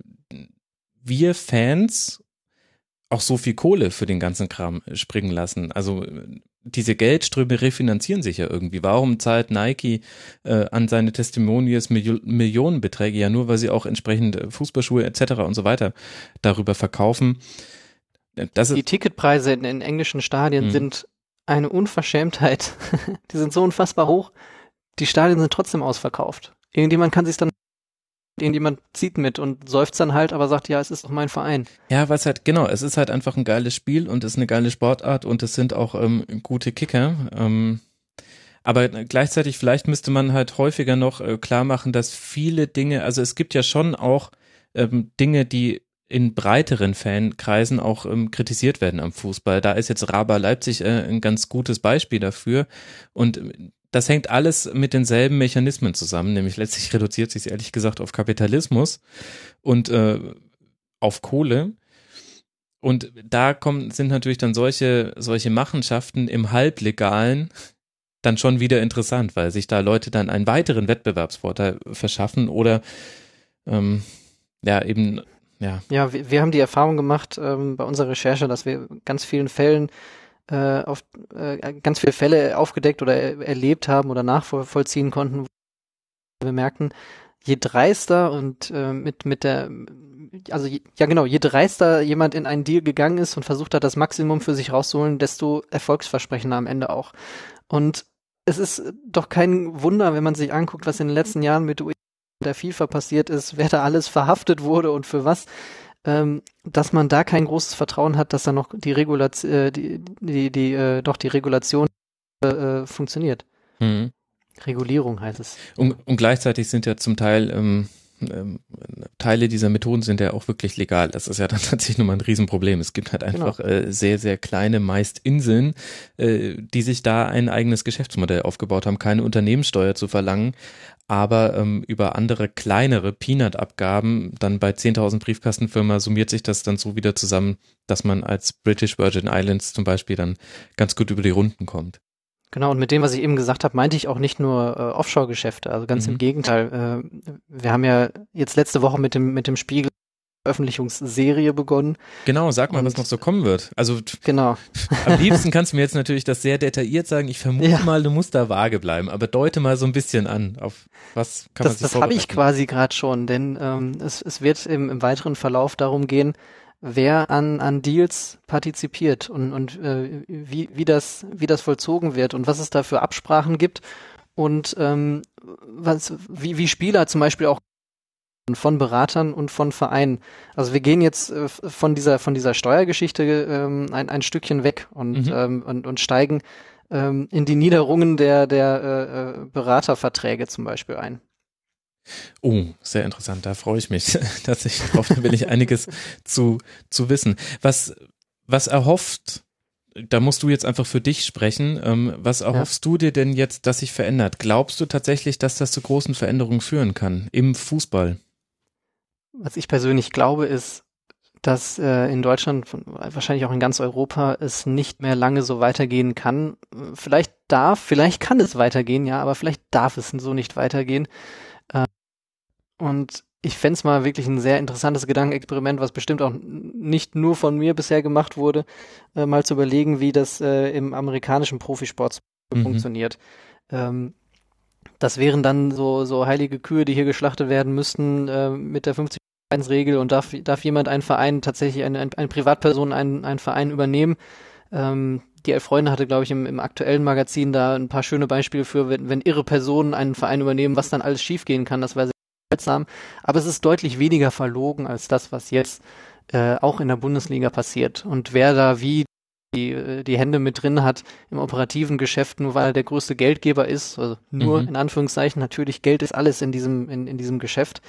wir Fans auch so viel Kohle für den ganzen Kram springen lassen. Also diese Geldströme refinanzieren sich ja irgendwie. Warum zahlt Nike äh, an seine Testimonials Mil Millionenbeträge? Ja, nur weil sie auch entsprechend Fußballschuhe etc. und so weiter darüber verkaufen. Das Die Ticketpreise in, in englischen Stadien mh. sind eine Unverschämtheit. Die sind so unfassbar hoch. Die Stadien sind trotzdem ausverkauft. Irgendjemand kann sich dann irgendjemand zieht mit und seufzt dann halt, aber sagt, ja, es ist doch mein Verein. Ja, was halt, genau, es ist halt einfach ein geiles Spiel und es ist eine geile Sportart und es sind auch ähm, gute Kicker. Ähm, aber gleichzeitig, vielleicht müsste man halt häufiger noch äh, klar machen, dass viele Dinge, also es gibt ja schon auch ähm, Dinge, die in breiteren Fankreisen auch ähm, kritisiert werden am Fußball. Da ist jetzt Raba Leipzig äh, ein ganz gutes Beispiel dafür. Und das hängt alles mit denselben Mechanismen zusammen, nämlich letztlich reduziert sich ehrlich gesagt auf Kapitalismus und äh, auf Kohle. Und da kommen, sind natürlich dann solche, solche Machenschaften im Halblegalen dann schon wieder interessant, weil sich da Leute dann einen weiteren Wettbewerbsvorteil verschaffen oder ähm, ja, eben, ja. Ja, wir, wir haben die Erfahrung gemacht ähm, bei unserer Recherche, dass wir ganz vielen Fällen äh, auf, äh, ganz viele Fälle aufgedeckt oder erlebt haben oder nachvollziehen konnten. Wir merkten, je dreister und äh, mit mit der also ja genau, je dreister jemand in einen Deal gegangen ist und versucht hat, das Maximum für sich rauszuholen, desto erfolgsversprechender am Ende auch. Und es ist doch kein Wunder, wenn man sich anguckt, was in den letzten Jahren mit der FIFA passiert ist, wer da alles verhaftet wurde und für was, ähm, dass man da kein großes Vertrauen hat, dass da noch die Regulation, äh, die, die, die, äh, doch die Regulation äh, funktioniert. Mhm. Regulierung heißt es. Und, und gleichzeitig sind ja zum Teil ähm, ähm, Teile dieser Methoden sind ja auch wirklich legal. Das ist ja dann tatsächlich nochmal ein Riesenproblem. Es gibt halt genau. einfach genau. äh, sehr, sehr kleine, meist Inseln, äh, die sich da ein eigenes Geschäftsmodell aufgebaut haben, keine Unternehmenssteuer zu verlangen, aber ähm, über andere kleinere Peanut-Abgaben, dann bei 10.000 Briefkastenfirma summiert sich das dann so wieder zusammen, dass man als British Virgin Islands zum Beispiel dann ganz gut über die Runden kommt. Genau, und mit dem, was ich eben gesagt habe, meinte ich auch nicht nur äh, Offshore-Geschäfte, also ganz mhm. im Gegenteil. Äh, wir haben ja jetzt letzte Woche mit dem, mit dem Spiegel Veröffentlichungsserie begonnen. Genau, sag mal, und, was noch so kommen wird. Also genau. am liebsten kannst du mir jetzt natürlich das sehr detailliert sagen. Ich vermute ja. mal, du musst da vage bleiben, aber deute mal so ein bisschen an. Auf was kann das, man sich Das habe ich quasi gerade schon, denn ähm, es, es wird im, im weiteren Verlauf darum gehen, wer an, an Deals partizipiert und, und äh, wie, wie, das, wie das vollzogen wird und was es da für Absprachen gibt und ähm, was, wie, wie Spieler zum Beispiel auch von Beratern und von Vereinen. Also wir gehen jetzt äh, von dieser von dieser Steuergeschichte ähm, ein, ein Stückchen weg und, mhm. ähm, und, und steigen ähm, in die Niederungen der der äh, äh Beraterverträge zum Beispiel ein. Oh, sehr interessant. Da freue ich mich tatsächlich drauf. Da will ich einiges zu, zu wissen. Was, was erhofft, da musst du jetzt einfach für dich sprechen. Ähm, was erhoffst ja. du dir denn jetzt, dass sich verändert? Glaubst du tatsächlich, dass das zu großen Veränderungen führen kann im Fußball? Was ich persönlich glaube, ist, dass äh, in Deutschland, wahrscheinlich auch in ganz Europa, es nicht mehr lange so weitergehen kann. Vielleicht darf, vielleicht kann es weitergehen, ja, aber vielleicht darf es so nicht weitergehen. Und ich fände mal wirklich ein sehr interessantes Gedankenexperiment, was bestimmt auch nicht nur von mir bisher gemacht wurde, äh, mal zu überlegen, wie das äh, im amerikanischen Profisport mhm. funktioniert. Ähm, das wären dann so, so heilige Kühe, die hier geschlachtet werden müssten äh, mit der 50 regel und darf, darf jemand einen Verein, tatsächlich eine, eine, eine Privatperson einen, einen Verein übernehmen. Ähm, die Elf Freunde hatte, glaube ich, im, im aktuellen Magazin da ein paar schöne Beispiele für, wenn, wenn irre Personen einen Verein übernehmen, was dann alles schiefgehen kann. Das war seltsam, aber es ist deutlich weniger verlogen als das, was jetzt äh, auch in der Bundesliga passiert. Und wer da wie die, äh, die Hände mit drin hat im operativen Geschäft, nur weil er der größte Geldgeber ist, also nur mhm. in Anführungszeichen, natürlich Geld ist alles in diesem, in, in diesem Geschäft.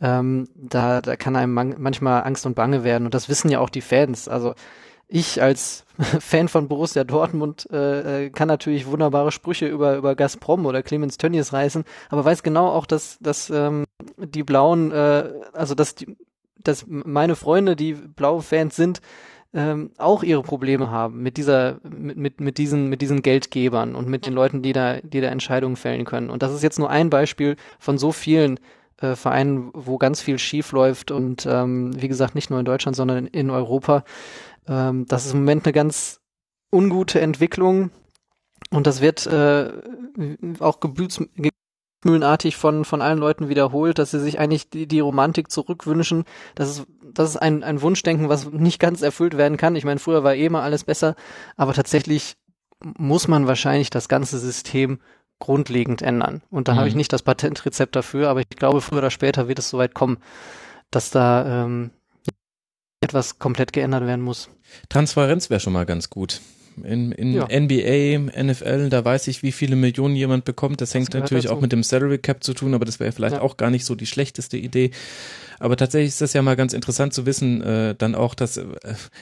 Ähm, da, da kann einem man manchmal Angst und Bange werden. Und das wissen ja auch die Fans. Also ich als Fan von Borussia Dortmund äh, äh, kann natürlich wunderbare Sprüche über, über Gazprom oder Clemens Tönnies reißen, aber weiß genau auch, dass, dass ähm, die Blauen, äh, also dass, die, dass meine Freunde, die blaue Fans sind, ähm, auch ihre Probleme haben mit dieser, mit, mit, mit diesen, mit diesen Geldgebern und mit den Leuten, die da, die da Entscheidungen fällen können. Und das ist jetzt nur ein Beispiel von so vielen äh, Vereinen, wo ganz viel schief läuft und ähm, wie gesagt nicht nur in Deutschland, sondern in, in Europa. Ähm, das ist im Moment eine ganz ungute Entwicklung und das wird äh, auch gebütsmühlenartig von, von allen Leuten wiederholt, dass sie sich eigentlich die, die Romantik zurückwünschen. Das ist, das ist ein, ein Wunschdenken, was nicht ganz erfüllt werden kann. Ich meine, früher war eh mal alles besser, aber tatsächlich muss man wahrscheinlich das ganze System grundlegend ändern. Und da mhm. habe ich nicht das Patentrezept dafür, aber ich glaube, früher oder später wird es soweit kommen, dass da ähm, etwas komplett geändert werden muss. Transparenz wäre schon mal ganz gut. In, in ja. NBA, NFL, da weiß ich, wie viele Millionen jemand bekommt. Das, das hängt natürlich dazu. auch mit dem Salary Cap zu tun, aber das wäre vielleicht ja. auch gar nicht so die schlechteste Idee. Aber tatsächlich ist das ja mal ganz interessant zu wissen, äh, dann auch, dass äh,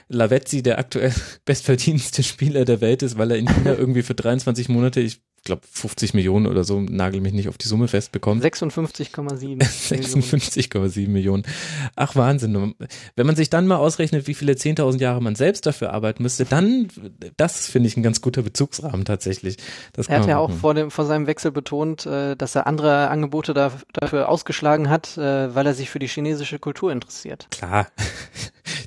Lavezzi der aktuell bestverdienste Spieler der Welt ist, weil er in China irgendwie für 23 Monate, ich glaube 50 Millionen oder so, nagel mich nicht auf die Summe fest bekommen. 56,7. 56,7 Millionen. Ach Wahnsinn. Wenn man sich dann mal ausrechnet, wie viele 10.000 Jahre man selbst dafür arbeiten müsste, dann, das finde ich ein ganz guter Bezugsrahmen tatsächlich. Das er hat ja auch vor, dem, vor seinem Wechsel betont, äh, dass er andere Angebote dafür ausgeschlagen hat, äh, weil er sich für die chinesische Kultur interessiert. Klar.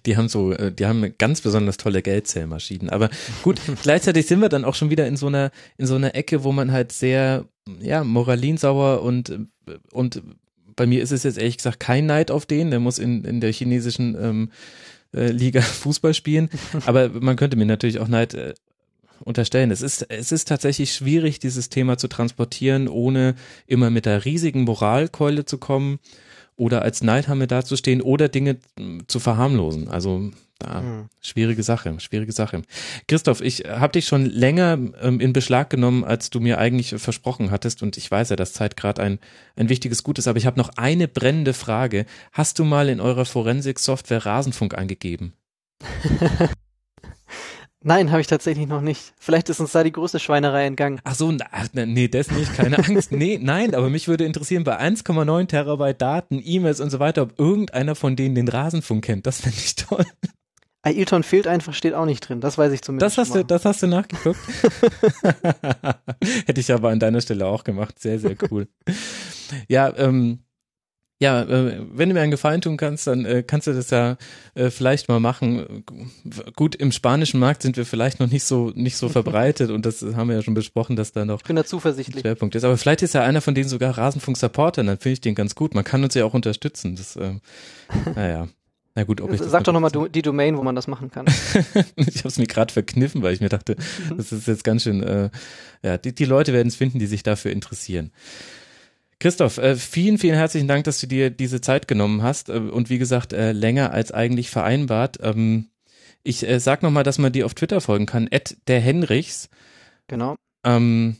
Die haben so, äh, die haben ganz besonders tolle Geldzählmaschinen. Aber gut, gleichzeitig sind wir dann auch schon wieder in so einer, in so einer Ecke, wo man halt sehr, ja, moralinsauer und, und bei mir ist es jetzt ehrlich gesagt kein Neid auf den, der muss in, in der chinesischen ähm, äh, Liga Fußball spielen. Aber man könnte mir natürlich auch Neid äh, unterstellen. Es ist, es ist tatsächlich schwierig, dieses Thema zu transportieren, ohne immer mit der riesigen Moralkeule zu kommen oder als Neidhammer dazustehen oder Dinge hm, zu verharmlosen. Also da, mhm. schwierige Sache, schwierige Sache. Christoph, ich habe dich schon länger ähm, in Beschlag genommen, als du mir eigentlich versprochen hattest und ich weiß ja, dass Zeit gerade ein, ein wichtiges Gut ist, aber ich habe noch eine brennende Frage. Hast du mal in eurer Forensik-Software Rasenfunk eingegeben? Nein, habe ich tatsächlich noch nicht. Vielleicht ist uns da die große Schweinerei entgangen. Ach so, na, nee, das nicht, keine Angst. Nee, nein, aber mich würde interessieren, bei 1,9 Terabyte Daten, E-Mails und so weiter, ob irgendeiner von denen den Rasenfunk kennt. Das fände ich toll. Ailton fehlt einfach, steht auch nicht drin. Das weiß ich zumindest. Das hast du, das hast du nachgeguckt. Hätte ich aber an deiner Stelle auch gemacht. Sehr, sehr cool. ja, ähm, ja, äh, wenn du mir einen Gefallen tun kannst, dann äh, kannst du das ja äh, vielleicht mal machen. Gut, im spanischen Markt sind wir vielleicht noch nicht so nicht so verbreitet und das haben wir ja schon besprochen, dass da noch ich bin da zuversichtlich. Schwerpunkt ist. Aber vielleicht ist ja einer von denen sogar Rasenfunk-Supporter, dann finde ich den ganz gut. Man kann uns ja auch unterstützen. Das, äh, naja. Na gut, ob ich Sag doch nochmal die Domain, wo man das machen kann. ich habe es mir gerade verkniffen, weil ich mir dachte, mhm. das ist jetzt ganz schön, äh, ja, die, die Leute werden es finden, die sich dafür interessieren. Christoph, äh, vielen, vielen herzlichen Dank, dass du dir diese Zeit genommen hast äh, und wie gesagt, äh, länger als eigentlich vereinbart. Ähm, ich äh, sag nochmal, dass man dir auf Twitter folgen kann, at der Henrichs. Genau. Ähm,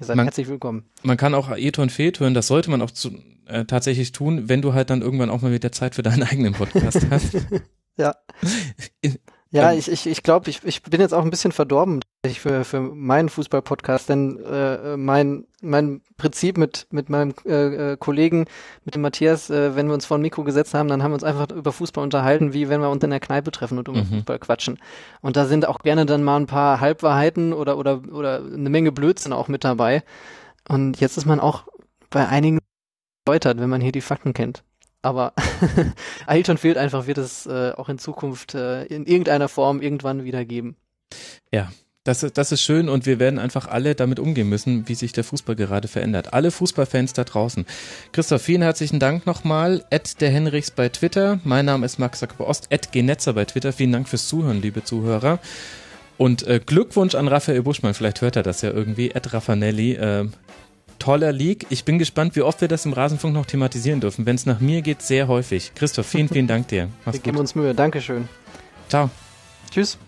Ihr seid man, herzlich willkommen. Man kann auch Eton Fehlt hören, das sollte man auch zu, äh, tatsächlich tun, wenn du halt dann irgendwann auch mal wieder Zeit für deinen eigenen Podcast hast. ja. Ja, ich, ich, ich glaube, ich, ich bin jetzt auch ein bisschen verdorben für, für meinen Fußball-Podcast, denn äh, mein, mein Prinzip mit, mit meinem äh, äh, Kollegen, mit dem Matthias, äh, wenn wir uns vor ein Mikro gesetzt haben, dann haben wir uns einfach über Fußball unterhalten, wie wenn wir uns in der Kneipe treffen und über mhm. Fußball quatschen. Und da sind auch gerne dann mal ein paar Halbwahrheiten oder, oder, oder eine Menge Blödsinn auch mit dabei. Und jetzt ist man auch bei einigen erläutert, wenn man hier die Fakten kennt. Aber Ailton fehlt einfach, wird es äh, auch in Zukunft äh, in irgendeiner Form irgendwann wieder geben. Ja, das, das ist schön und wir werden einfach alle damit umgehen müssen, wie sich der Fußball gerade verändert. Alle Fußballfans da draußen. Christoph, vielen herzlichen Dank nochmal. Ed der Henrichs bei Twitter. Mein Name ist Max Zuckerberg Ost. Ed Genetzer bei Twitter. Vielen Dank fürs Zuhören, liebe Zuhörer. Und äh, Glückwunsch an Raphael Buschmann. Vielleicht hört er das ja irgendwie. Ed Raffanelli. Äh, toller League. Ich bin gespannt, wie oft wir das im Rasenfunk noch thematisieren dürfen. Wenn es nach mir geht, sehr häufig. Christoph, vielen, vielen Dank dir. Mach's wir geben uns Mühe. Dankeschön. Ciao. Tschüss.